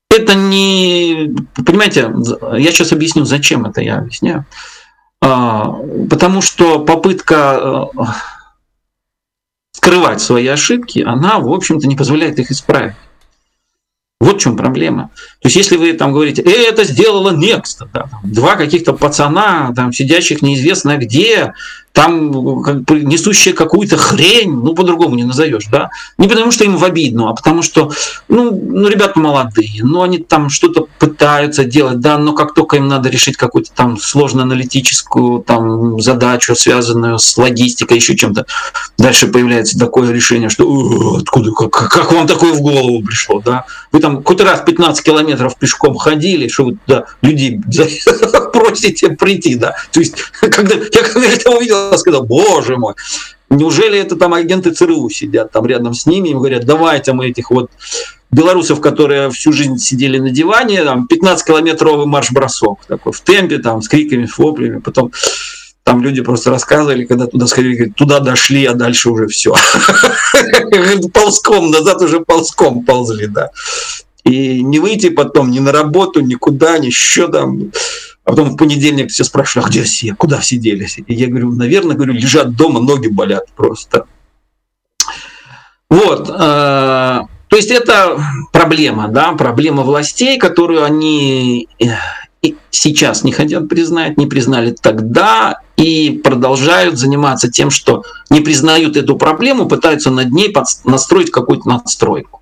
Это не... Понимаете, я сейчас объясню, зачем это я объясняю. А, потому что попытка э, скрывать свои ошибки, она, в общем-то, не позволяет их исправить. Вот в чем проблема. То есть, если вы там говорите, э, это сделала Next, да, два каких-то пацана, там, сидящих неизвестно где, там как несущие какую-то хрень, ну, по-другому не назовешь, да, не потому что им в обидно, а потому что, ну, ну, ребята молодые, ну, они там что-то пытаются делать, да, но как только им надо решить какую-то там сложно-аналитическую там задачу, связанную с логистикой, еще чем-то, дальше появляется такое решение, что откуда, как, как вам такое в голову пришло, да, вы там какой-то раз 15 километров пешком ходили, что вы туда людей [laughs] просите прийти, да, то есть, когда я когда это увидел, сказал, боже мой, неужели это там агенты ЦРУ сидят там рядом с ними и говорят, давайте мы этих вот белорусов, которые всю жизнь сидели на диване, там 15-километровый марш-бросок такой в темпе, там с криками, с воплями, потом там люди просто рассказывали, когда туда сходили, говорят, туда дошли, а дальше уже все. [laughs] Ползком, назад уже ползком ползли, да. И не выйти потом ни на работу, никуда, ни еще там. А потом в понедельник все спрашивали, а где все, куда все делись? И я говорю, наверное, говорю, лежат дома, ноги болят просто. Вот. Э, то есть это проблема, да, проблема властей, которую они э, сейчас не хотят признать, не признали тогда и продолжают заниматься тем, что не признают эту проблему, пытаются над ней настроить какую-то надстройку.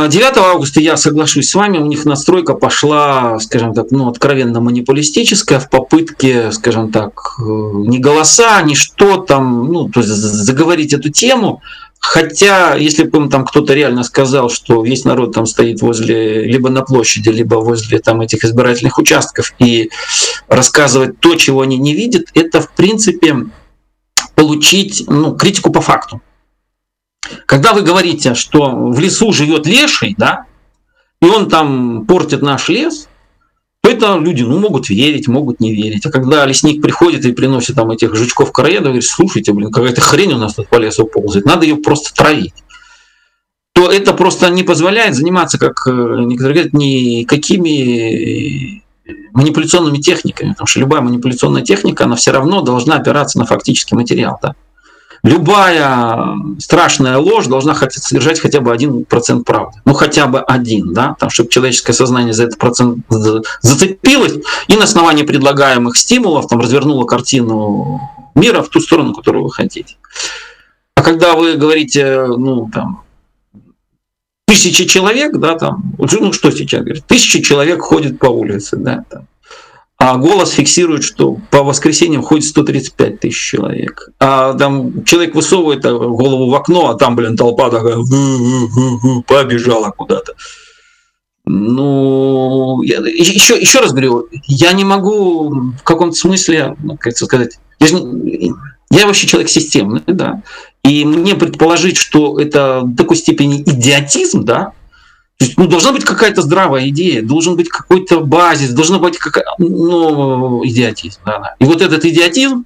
Э, 9 августа я соглашусь с вами, у них настройка пошла, скажем так, ну, откровенно монополистическая в попытке, скажем так, э, не голоса, ни что там, ну, то есть заговорить эту тему. Хотя, если бы там кто-то реально сказал, что весь народ там стоит возле, либо на площади, либо возле там этих избирательных участков и рассказывать то, чего они не видят, это, в принципе, получить ну, критику по факту. Когда вы говорите, что в лесу живет леший, да, и он там портит наш лес, то это люди ну, могут верить, могут не верить. А когда лесник приходит и приносит там этих жучков-короедов, говорит, слушайте, блин, какая-то хрень у нас тут по лесу ползает, надо ее просто травить то это просто не позволяет заниматься, как э, некоторые говорят, никакими манипуляционными техниками, потому что любая манипуляционная техника, она все равно должна опираться на фактический материал. Да? Любая страшная ложь должна содержать хотя бы один процент правды. Ну, хотя бы один, да, там, чтобы человеческое сознание за этот процент зацепилось и на основании предлагаемых стимулов там, развернуло картину мира в ту сторону, которую вы хотите. А когда вы говорите, ну, там, тысячи человек, да, там, ну, что сейчас говорит, тысячи человек ходят по улице, да, там, а голос фиксирует, что по воскресеньям ходит 135 тысяч человек. А там человек высовывает голову в окно, а там, блин, толпа такая побежала куда-то. Ну, я, еще, еще раз говорю, я не могу в каком-то смысле, ну, как сказать, я, же, я вообще человек системный, да, и мне предположить, что это в такой степени идиотизм, да, ну, должна быть какая-то здравая идея, должен быть какой-то базис, должна быть какая ну, идиотизм. Да, да. И вот этот идиотизм,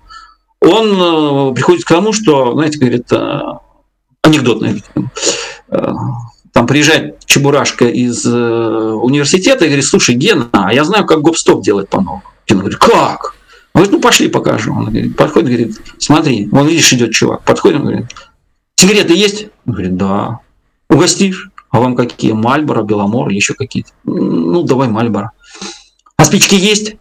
он э, приходит к тому, что, знаете, говорит, э, анекдотный, э, там приезжает Чебурашка из университета и говорит, слушай, Гена, а я знаю, как гоп-стоп делать по-новому. Гена говорит, как? Он говорит, ну пошли покажу. Он говорит, подходит, говорит, смотри, вон видишь, идет чувак. Подходит, он говорит, сигареты есть? Он говорит, да. Угостишь? А вам какие? Мальборо, Беломор или еще какие-то? Ну, давай Мальборо. А спички есть?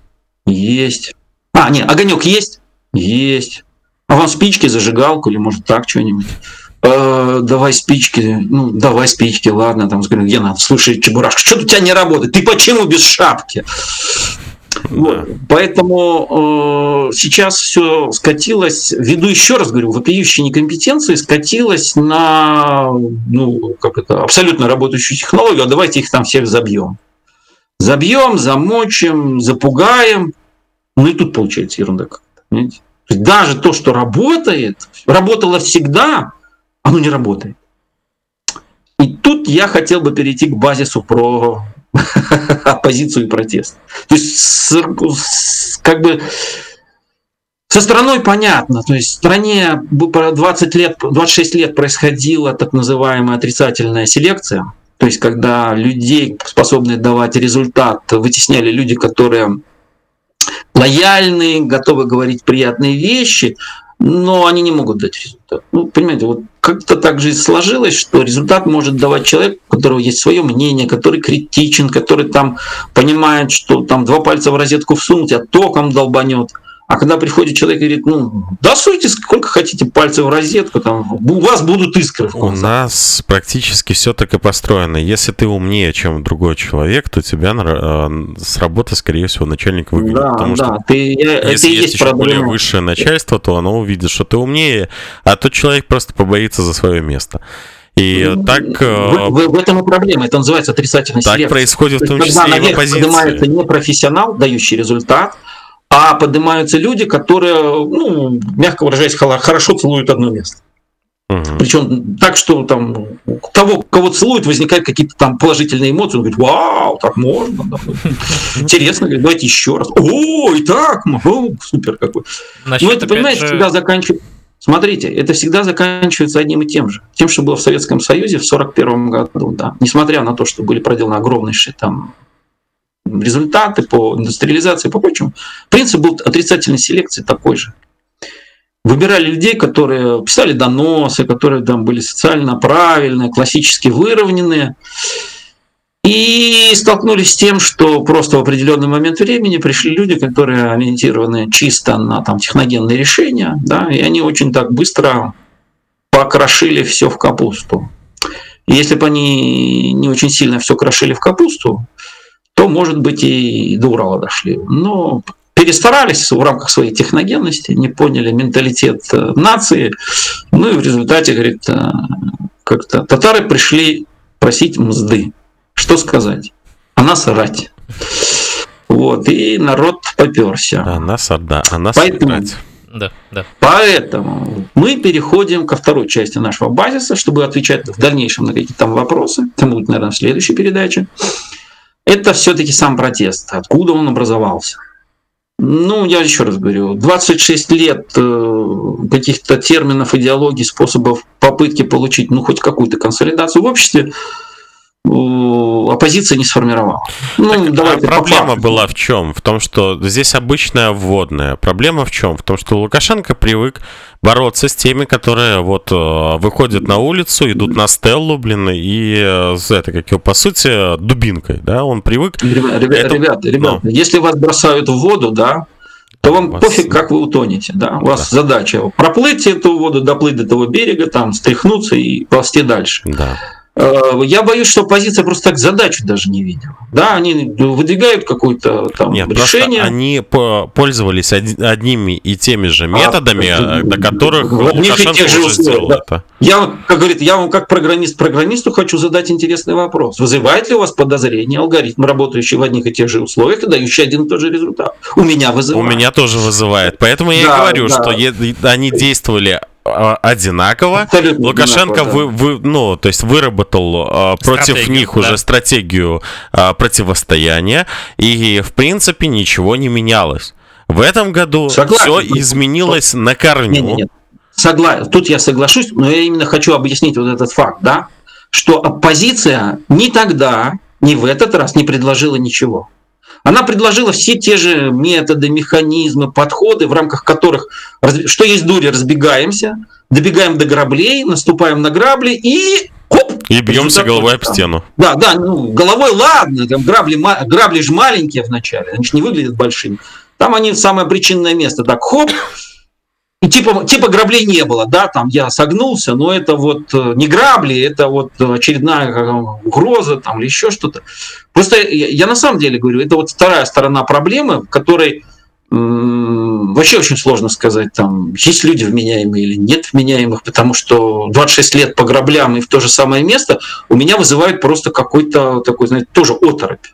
Есть. А, нет, огонек есть? Есть. А вам спички, зажигалку или может так что-нибудь? Э, давай спички, ну, давай спички, ладно, там, где надо, слушай, Чебурашка, что у тебя не работает, ты почему без шапки? Вот. Поэтому э, сейчас все скатилось, ввиду еще раз говорю, вопиющей некомпетенции, скатилось на ну, как это, абсолютно работающую технологию, а давайте их там всех забьем. Забьем, замочим, запугаем. Ну и тут получается ерунда какая-то. То есть даже то, что работает, работало всегда, оно не работает. И тут я хотел бы перейти к базису про [laughs] оппозицию и протест. То есть как бы со страной понятно, то есть в стране 20 лет, 26 лет происходила так называемая отрицательная селекция, то есть когда людей, способные давать результат, вытесняли люди, которые лояльны, готовы говорить приятные вещи, но они не могут дать результат. Ну, понимаете, вот как-то так же сложилось, что результат может давать человек, у которого есть свое мнение, который критичен, который там понимает, что там два пальца в розетку всунуть, а током долбанет. А когда приходит человек и говорит, ну, да суйте сколько хотите пальцев в розетку, там, у вас будут искры. У нас практически все так и построено. Если ты умнее, чем другой человек, то тебя э, с работы, скорее всего, начальник выгонит. Да, потому да. что ты, если есть, есть еще проблема. более высшее начальство, то оно увидит, что ты умнее, а тот человек просто побоится за свое место. И Ну, так, В, э, в- в этом и проблема. Это называется отрицательный так селекция. происходит в То том числе когда и в поднимается оппозиции. не профессионал, дающий результат, а поднимаются люди, которые, ну, мягко выражаясь, хорошо целуют одно место. Мгм. Причем так, что там того, кого целуют, возникают какие-то там положительные эмоции. Он говорит, вау, так можно. да. [laughs] Интересно, говорит, давайте еще раз. О, и так, о, супер какой. Насчет, Ну, это, понимаете, же, всегда заканчивается... Смотрите, это всегда заканчивается одним и тем же. Тем, что было в Советском Союзе в 1941 году. Да. Несмотря на то, что были проделаны огромнейшие там результаты по индустриализации, по прочему, принцип был отрицательной селекции такой же. Выбирали людей, которые писали доносы, которые там были социально правильные, классически выровненные, и столкнулись с тем, что просто в определенный момент времени пришли люди, которые ориентированы чисто на там, техногенные решения, да, и они очень так быстро покрошили все в капусту. И если бы они не очень сильно все крошили в капусту, то, может быть, и до Урала дошли. Но перестарались в рамках своей техногенности, не поняли менталитет э, нации. Ну и в результате, говорит, э, как-то татары пришли просить мзды. Что сказать? А нас. Вот, и народ поперся. А нас, да, а нас Поэтому. Да, да. Поэтому мы переходим ко второй части нашего базиса, чтобы отвечать в дальнейшем на какие-то там вопросы. Это будет, наверное, в следующей передаче. Это все-таки сам протест. Откуда он образовался? Ну, я еще раз говорю, 26 лет э, каких-то терминов, идеологий, способов попытки получить ну, хоть какую-то консолидацию в обществе оппозиция не сформировала. Ну, Так, а давайте по проблема была в чем? В том, что здесь обычная вводная. Проблема в чем? В том, что Лукашенко привык бороться с теми, которые вот э, выходят на улицу, идут на стеллу, блин, и э, это, как его, по сути, дубинкой, да, он привык Ребя- ребя- Это- Ребята, ребята, ну. если вас бросают в воду, да, то вам вас- пофиг, как вы утонете. Да? У вас задача проплыть эту воду, доплыть до того берега, там стряхнуться и ползти дальше. Да. Э, Я боюсь, что оппозиция просто так задачу даже не видела. Да, они выдвигают какое-то там Нет, решение. они по- пользовались одними и теми же методами, А, до которых и Лукашенко тех же уже условиях, сделал да. это. Я, как говорит, я вам как программист программисту хочу задать интересный вопрос. Вызывает ли у вас подозрение алгоритм, работающий в одних и тех же условиях и дающий один и тот же результат? У меня У вызывает. меня тоже вызывает. Поэтому я и Да, говорю, да. что они действовали а, одинаково. Абсолютно Лукашенко одинаково, вы, вы- ну, то есть выработал а, против Стратегию, них да. уже стратегию а, противостояния, и в принципе ничего не менялось. В этом году Согласен. все изменилось на корню. Нет, нет, нет. Согла... Тут я соглашусь, но я именно хочу объяснить вот этот факт, да, что оппозиция ни тогда, ни в этот раз не предложила ничего. Она предложила все те же методы, механизмы, подходы, в рамках которых, что есть дури, разбегаемся, добегаем до граблей, наступаем на грабли и хоп, И бьемся головой об стену. Да, да, ну, головой ладно, там грабли, грабли же маленькие вначале, они же не выглядят большими. Там они в самое причинное место, так хоп, и типа, типа граблей не было, да, там я согнулся, но это вот э, не грабли, это вот очередная э, угроза там или еще что-то. Просто я, я на самом деле говорю, это вот вторая сторона проблемы, в которой вообще очень сложно сказать, там, есть люди вменяемые или нет вменяемых, потому что 26 лет по граблям и в то же самое место у меня вызывает просто какой-то такой, знаете, тоже оторопь.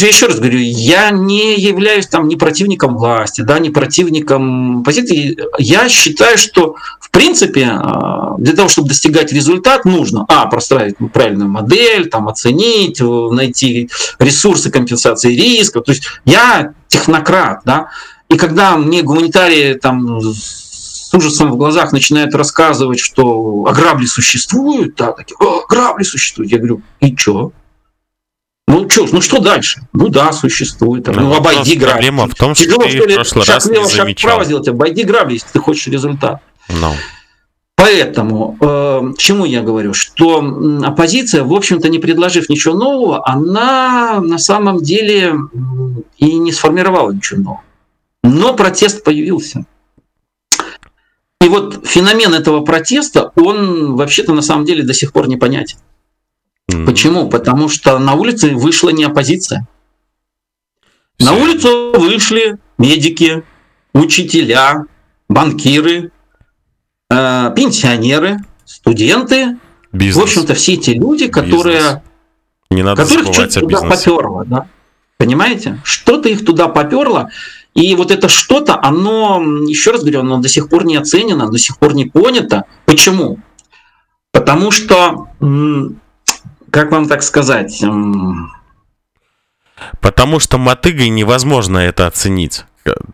Я еще раз говорю, я не являюсь там ни противником власти, да, ни противником позиции. Я считаю, что в принципе а, для того, чтобы достигать результат, нужно, а, простроить правильную модель, там, оценить, э, найти ресурсы компенсации рисков. То есть я технократ, да, и когда мне гуманитарии там с ужасом в глазах начинают рассказывать, что а грабли существуют, да, такие, «О, грабли существуют, я говорю, и чё? Ну что, ну что дальше? Ну да, существует. Ну, Ну, обойди грабли. проблема в том, что Тяжело, ты что ли, шаг раз влево, шаг замечал. вправо сделать, обойди грабли, если ты хочешь результат. Ну. Поэтому, э, чему я говорю, что оппозиция, в общем-то, не предложив ничего нового, она на самом деле и не сформировала ничего нового. Но протест появился. И вот феномен этого протеста, он вообще-то на самом деле до сих пор непонятен. М. Почему? Потому что на улице вышла не оппозиция. На Всё. улицу вышли медики, учителя, банкиры, э, пенсионеры, студенты. Бизнес. В общем-то, все эти люди, которые, не надо которых что-то туда бизнесе. поперло. Да? Понимаете? Что-то их туда поперло. И вот это что-то, оно, еще раз говорю, оно до сих пор не оценено, до сих пор не понято. Почему? Потому что, м, как вам так сказать, Потому что мотыгой невозможно это оценить.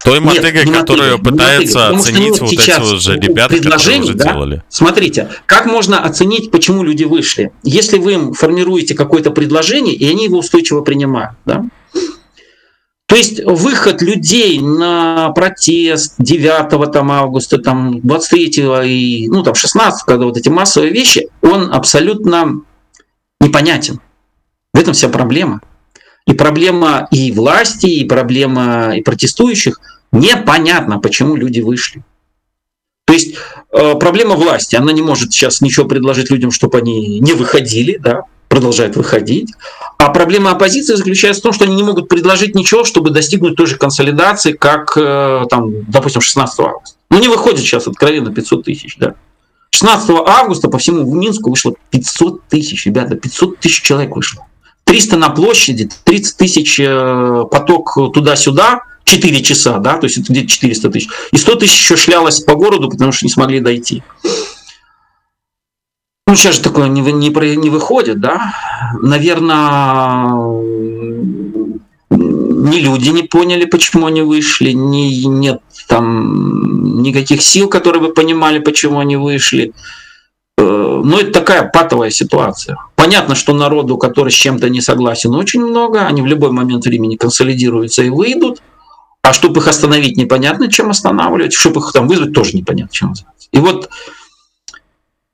Той Нет, мотыгой, не которую мотыгой, не пытаются мотыгой, потому что оценить нет вот эти вот же ребята, которые уже да? делали. Смотрите, как можно оценить, почему люди вышли? Если вы им формируете какое-то предложение, и они его устойчиво принимают. Да? То есть выход людей на протест 9 там, августа, там, 23 и ну, там, 16, когда вот эти массовые вещи, он абсолютно непонятен. В этом вся проблема. И проблема и власти, и проблема и протестующих. Непонятно, почему люди вышли. То есть э, проблема власти, она не может сейчас ничего предложить людям, чтобы они не выходили, да, продолжают выходить. А проблема оппозиции заключается в том, что они не могут предложить ничего, чтобы достигнуть той же консолидации, как, э, там, допустим, 16 августа. Ну, не выходит сейчас откровенно 500 тысяч, да. 16 августа по всему Минску вышло 500 тысяч, ребята, 500 тысяч человек вышло. 300 на площади, 30 тысяч э, поток туда-сюда, 4 часа, да, то есть это где-то 400 тысяч. И 100 тысяч еще шлялось по городу, потому что не смогли дойти. Ну, сейчас же такое не, не, не выходит, да. Наверное, ни люди не поняли, почему они вышли, ни, нет там никаких сил, которые бы понимали, почему они вышли. Э, но это такая патовая ситуация. Понятно, что народу, который с чем-то не согласен, очень много. Они в любой момент времени консолидируются и выйдут. А чтобы их остановить, непонятно, чем останавливать. Чтобы их там вызвать, тоже непонятно, чем вызвать. И вот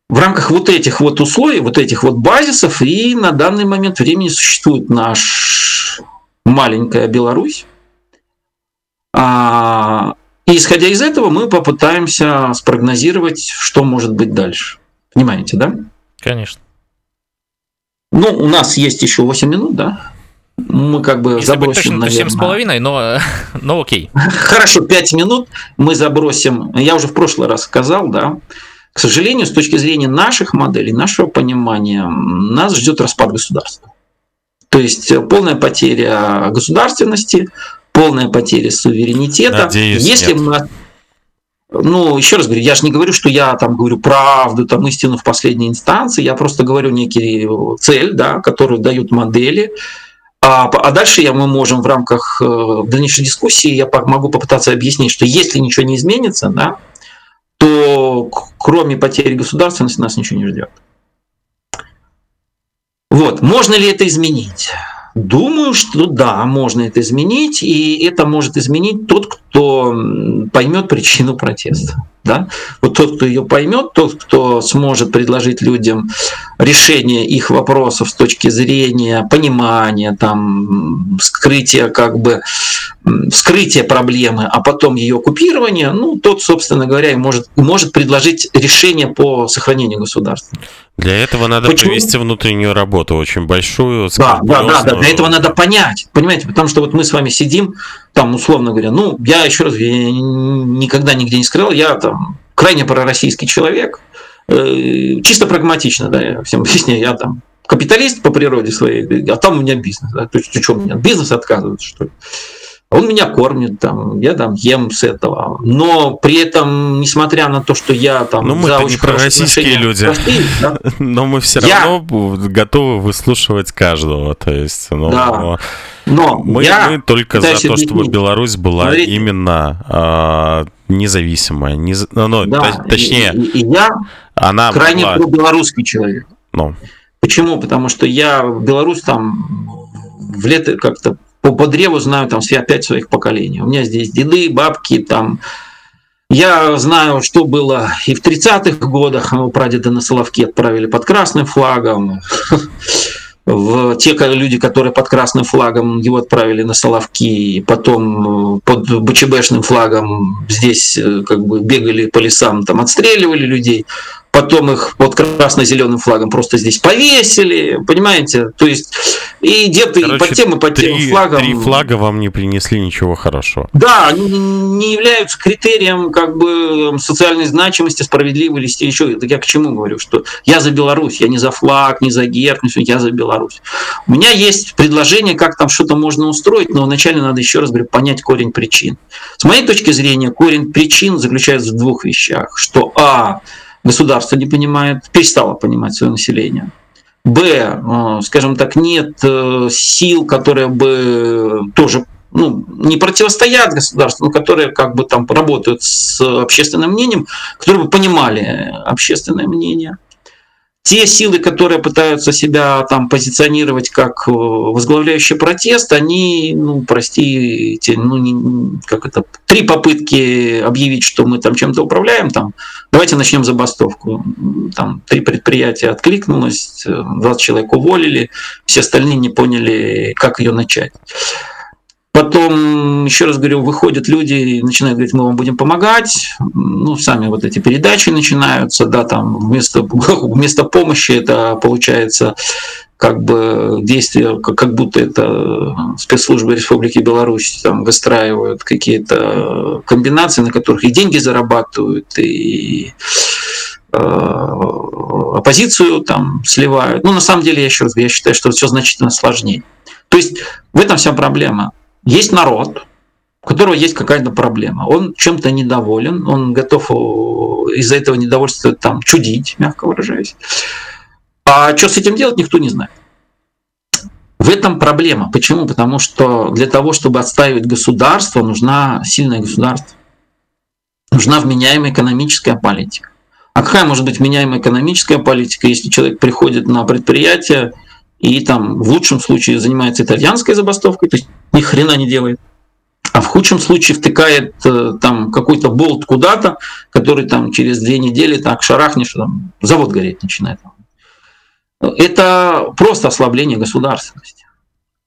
в рамках вот этих вот условий, вот этих вот базисов и на данный момент времени существует наш маленькая Беларусь. А, и исходя из этого мы попытаемся спрогнозировать, что может быть дальше. Понимаете, да? Конечно. Ну, у нас есть еще 8 минут, да? Мы как бы Если забросим, быть точно, наверное... 7,5, но, [laughs] но окей. Хорошо, 5 минут мы забросим. Я уже в прошлый раз сказал, да. К сожалению, с точки зрения наших моделей, нашего понимания, нас ждет распад государства. То есть полная потеря государственности, полная потеря суверенитета. Надеюсь, Если нет. мы ну, еще раз говорю, я же не говорю, что я там говорю правду, там истину в последней инстанции, я просто говорю некий цель, да, которую дают модели. А, а дальше я, мы можем в рамках э, дальнейшей дискуссии, я могу попытаться объяснить, что если ничего не изменится, да, то кроме потери государственности нас ничего не ждет. Вот, можно ли это изменить? Думаю, что да, можно это изменить, и это может изменить тот, кто поймет причину протеста. Да? Вот тот, кто ее поймет, тот, кто сможет предложить людям решение их вопросов с точки зрения понимания, там, скрытия как бы вскрытие проблемы, а потом ее купирование, ну, тот, собственно говоря, и может, может предложить решение по сохранению государства. Для этого надо Почему? провести внутреннюю работу, очень большую. Да, да, да, да, для этого надо понять, понимаете, потому что вот мы с вами сидим, там, условно говоря, ну, я еще раз, я никогда нигде не скрыл, я там крайне пророссийский человек, э, чисто прагматично, да, я всем [laughs] объясняю, я там капиталист по природе своей, а там у меня бизнес, да, то есть, что у меня, бизнес отказывается, что ли? Он меня кормит, там, я там ем с этого. Но при этом, несмотря на то, что я там Ну, за не пророссийские отношения люди. с Россией, да, [laughs] Но мы все Я- равно готовы выслушивать каждого. То есть, ну, Да. но мы, я мы только за то, чтобы. Беларусь была Смотрите. именно а, независимая. нез- ну, ну, да, точ- точнее, и, и- я она крайне была... белорусский человек. Ну, Почему? Потому что я в Беларусь там в лето как-то по, по древу знаю там все опять своих поколений. У меня здесь деды, бабки, там. Я знаю, что было и в 30-х годах. Моего прадеда на Соловки отправили под красным флагом. В те люди, которые под красным флагом, его отправили на Соловки, потом э, под БЧБшным флагом здесь э, как бы бегали по лесам, там отстреливали людей потом их под красно-зеленым флагом просто здесь повесили, понимаете? То есть и где-то и под тем, и под тем флагом. три флага вам не принесли ничего хорошего. Да, они не являются критерием как бы социальной значимости, справедливости, еще. Так я к чему говорю, что я за Беларусь, я не за флаг, не за герб, не за- я за Беларусь. У меня есть предложение, как там что-то можно устроить, но вначале надо еще раз говорю, понять корень причин. С моей точки зрения, корень причин заключается в двух вещах, что а государство не понимает, перестало понимать свое население. Б, э, скажем так, нет э, сил, которые бы тоже ну, не противостоят государству, но которые как бы там работают с общественным мнением, которые бы понимали общественное мнение. Те силы, которые пытаются себя там позиционировать как э, возглавляющие протест, они, ну, простите, ну, не, как это, три попытки объявить, что мы там чем-то управляем, там, давайте начнем забастовку. Там три предприятия откликнулось, э, 20 человек уволили, все остальные не поняли, как ее начать. Потом, еще раз говорю, выходят люди и начинают говорить, мы вам будем помогать. Ну, сами вот эти передачи начинаются, да, там вместо, [laughs] вместо помощи это получается как бы действия, как будто это спецслужбы Республики Беларусь там выстраивают какие-то комбинации, на которых и деньги зарабатывают, и э, оппозицию там сливают. Ну, на самом деле, я еще раз я считаю, что все значительно сложнее. То есть в этом вся проблема. Есть народ, у которого есть какая-то проблема. Он чем-то недоволен, он готов из-за этого недовольства там чудить, мягко выражаясь. А что с этим делать, никто не знает. В этом проблема. Почему? Потому что для того, чтобы отстаивать государство, нужна сильное государство. Нужна вменяемая экономическая политика. А какая может быть вменяемая экономическая политика, если человек приходит на предприятие и там в лучшем случае занимается итальянской забастовкой, то есть ни хрена не делает, а в худшем случае втыкает э, там какой-то болт куда-то, который там через две недели так шарахнешь, там завод гореть начинает. Это просто ослабление государственности.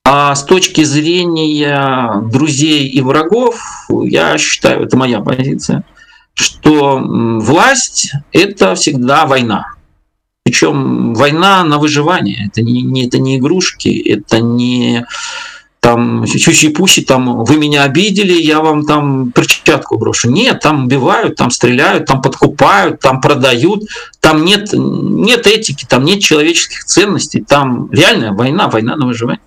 А с точки зрения друзей и врагов, я считаю, это моя позиция, что власть — это всегда война. Причем война на выживание. Это не, не, это не игрушки, это не там чучи-пучи, там вы меня обидели, я вам там перчатку брошу. Нет, там убивают, там стреляют, там подкупают, там продают, там нет, нет этики, там нет человеческих ценностей, там реальная война, война на выживание.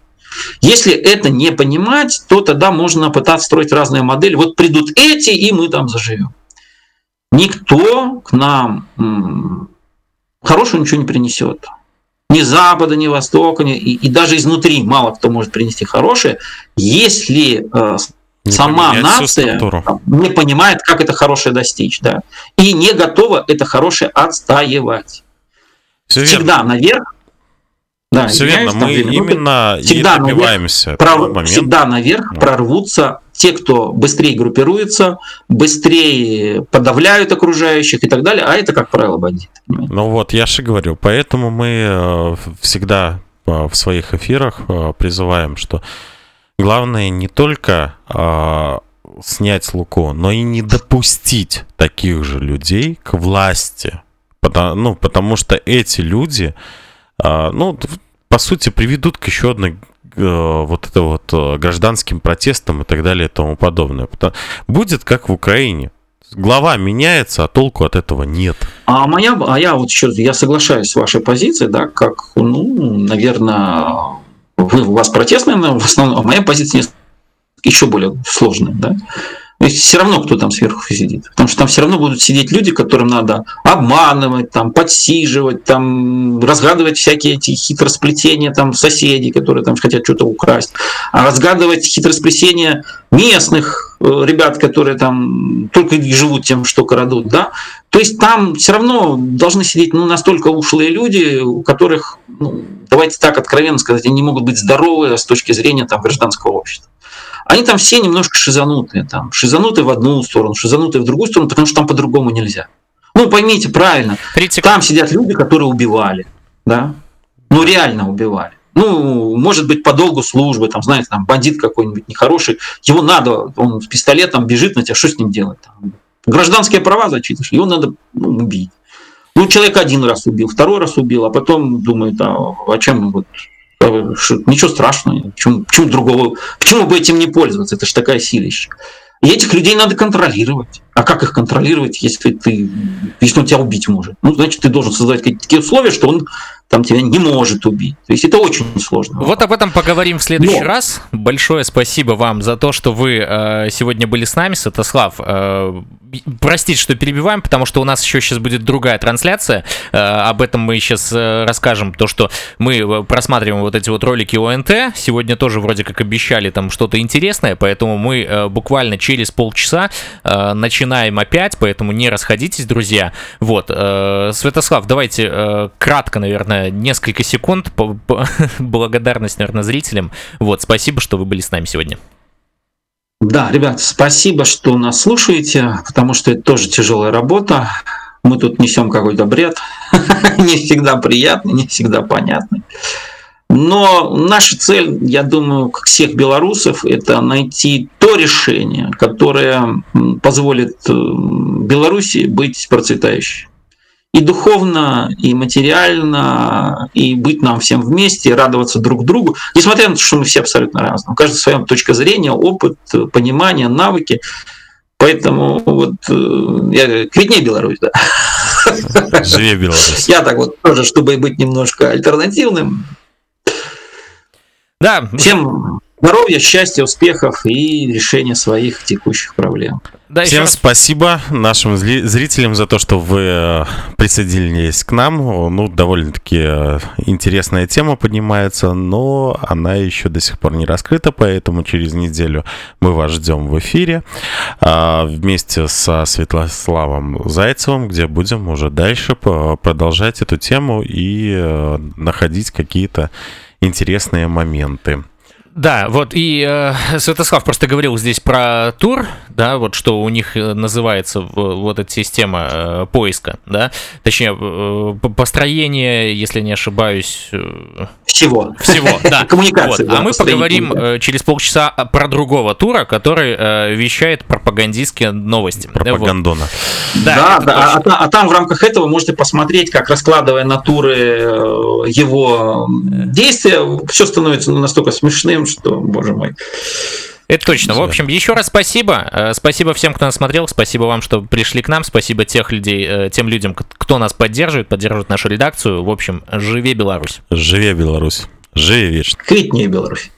Если это не понимать, то тогда можно пытаться строить разные модели. Вот придут эти, и мы там заживем. Никто к нам хорошего ничего не принесет. Ни Запада, ни Востока, ни, и, и даже изнутри мало кто может принести хорошее, если э, сама нация не понимает, как это хорошее достичь, да, и не готова это хорошее отстаивать. Все Всегда верно. наверх да, Все верно, мы именно всегда и добиваемся наверх, прор... Всегда наверх да. прорвутся те, кто быстрее группируется, быстрее подавляют окружающих и так далее, а это, как правило, бандиты. Ну вот, я же говорю, поэтому мы э, всегда э, в своих эфирах э, призываем, что главное не только снять Луку, но и не допустить таких же людей к власти. Потому, ну, потому что эти люди, а, ну, по сути, приведут к еще одной э, вот это вот э, гражданским протестам и так далее и тому подобное. Будет как в Украине. Глава меняется, а толку от этого нет. А моя, а я вот еще, я соглашаюсь с вашей позицией, да, как, ну, наверное, вы, у вас протестная, в основном, а моя позиция еще более сложная, да. Все равно кто там сверху сидит. Потому что там все равно будут сидеть люди, которым надо обманывать, там, подсиживать, там, разгадывать всякие эти хитросплетения там, соседей, которые там хотят что-то украсть, а разгадывать хитросплетения местных э, ребят, которые там только и живут тем, что крадут. Да? То есть там все равно должны сидеть ну, настолько ушлые люди, у которых, ну, давайте так откровенно сказать, они не могут быть здоровы с точки зрения там, гражданского общества они там все немножко шизанутые, там, шизанутые в одну сторону, шизанутые в другую сторону, потому что там по-другому нельзя. Ну, поймите правильно, 30... там сидят люди, которые убивали, да, ну, реально убивали. Ну, может быть, по долгу службы, там, знаете, там, бандит какой-нибудь нехороший, его надо, он с пистолетом бежит на тебя, что с ним делать? Там? Гражданские права зачитываешь, его надо ну, убить. Ну, человек один раз убил, второй раз убил, а потом думает, а, а чем вот Ничего страшного. Почему, почему другого? Почему бы этим не пользоваться? Это же такая силища. И этих людей надо контролировать. А как их контролировать, если ты, если он тебя убить может? Ну, значит, ты должен создать какие-то такие условия, что он там тебя не может убить. То есть это очень сложно. Вот об этом поговорим в следующий Но... раз. Большое спасибо вам за то, что вы э, сегодня были с нами, Святослав. Э, простите, что перебиваем, потому что у нас еще сейчас будет другая трансляция. Э, об этом мы сейчас э, расскажем. То, что мы э, просматриваем вот эти вот ролики ОНТ. Сегодня тоже вроде как обещали там что-то интересное, поэтому мы э, буквально через полчаса э, начинаем опять, поэтому не расходитесь, друзья. Вот. Э, Святослав, давайте э, кратко, наверное, несколько секунд. [laughs] Благодарность, наверное, зрителям. Вот, спасибо, что вы были с нами сегодня. Да, ребят, спасибо, что нас слушаете, потому что это тоже тяжелая работа. Мы тут несем какой-то бред, [laughs] не всегда приятный, не всегда понятный. Но наша цель, я думаю, как всех белорусов, это найти то решение, которое позволит э, Беларуси быть процветающей. И духовно, и материально, и быть нам всем вместе, радоваться друг другу, несмотря на то, что мы все абсолютно разные. У каждого своя точка зрения, опыт, понимание, навыки. Поэтому вот э, я говорю, квитнее Беларусь, да. Живе Беларусь. Я так вот тоже, чтобы быть немножко альтернативным, да. Всем здоровья, счастья, успехов и решения своих текущих проблем. Да, Всем раз... спасибо нашим зрителям за то, что вы э, присоединились к нам. Ну, довольно-таки э, интересная тема поднимается, но она еще до сих пор не раскрыта, поэтому через неделю мы вас ждем в эфире а, вместе со Святославом Зайцевым, где будем уже дальше продолжать эту тему и э, находить какие-то интересные моменты. Да, вот и э, Святослав просто говорил здесь про тур, да, вот что у них э, называется вот эта система э, поиска, да, точнее э, построение, если не ошибаюсь. Э, всего. Всего, да. [laughs] Коммуникация. Вот. А мы поговорим э, через полчаса про другого тура, который э, вещает пропагандистские новости. Пропагандона. Вот. Да, да, да а, а, а там в рамках этого можете посмотреть, как раскладывая на туры э, его действия, все становится настолько смешным, что, боже мой. Это точно. В общем, еще раз спасибо. Э, спасибо всем, кто нас смотрел. Спасибо вам, что пришли к нам. Спасибо тех людей, э, тем людям, кто нас поддерживает, поддерживает нашу редакцию. В общем, живе Беларусь. Живе Беларусь. Живе вечно. Квитнее Беларусь.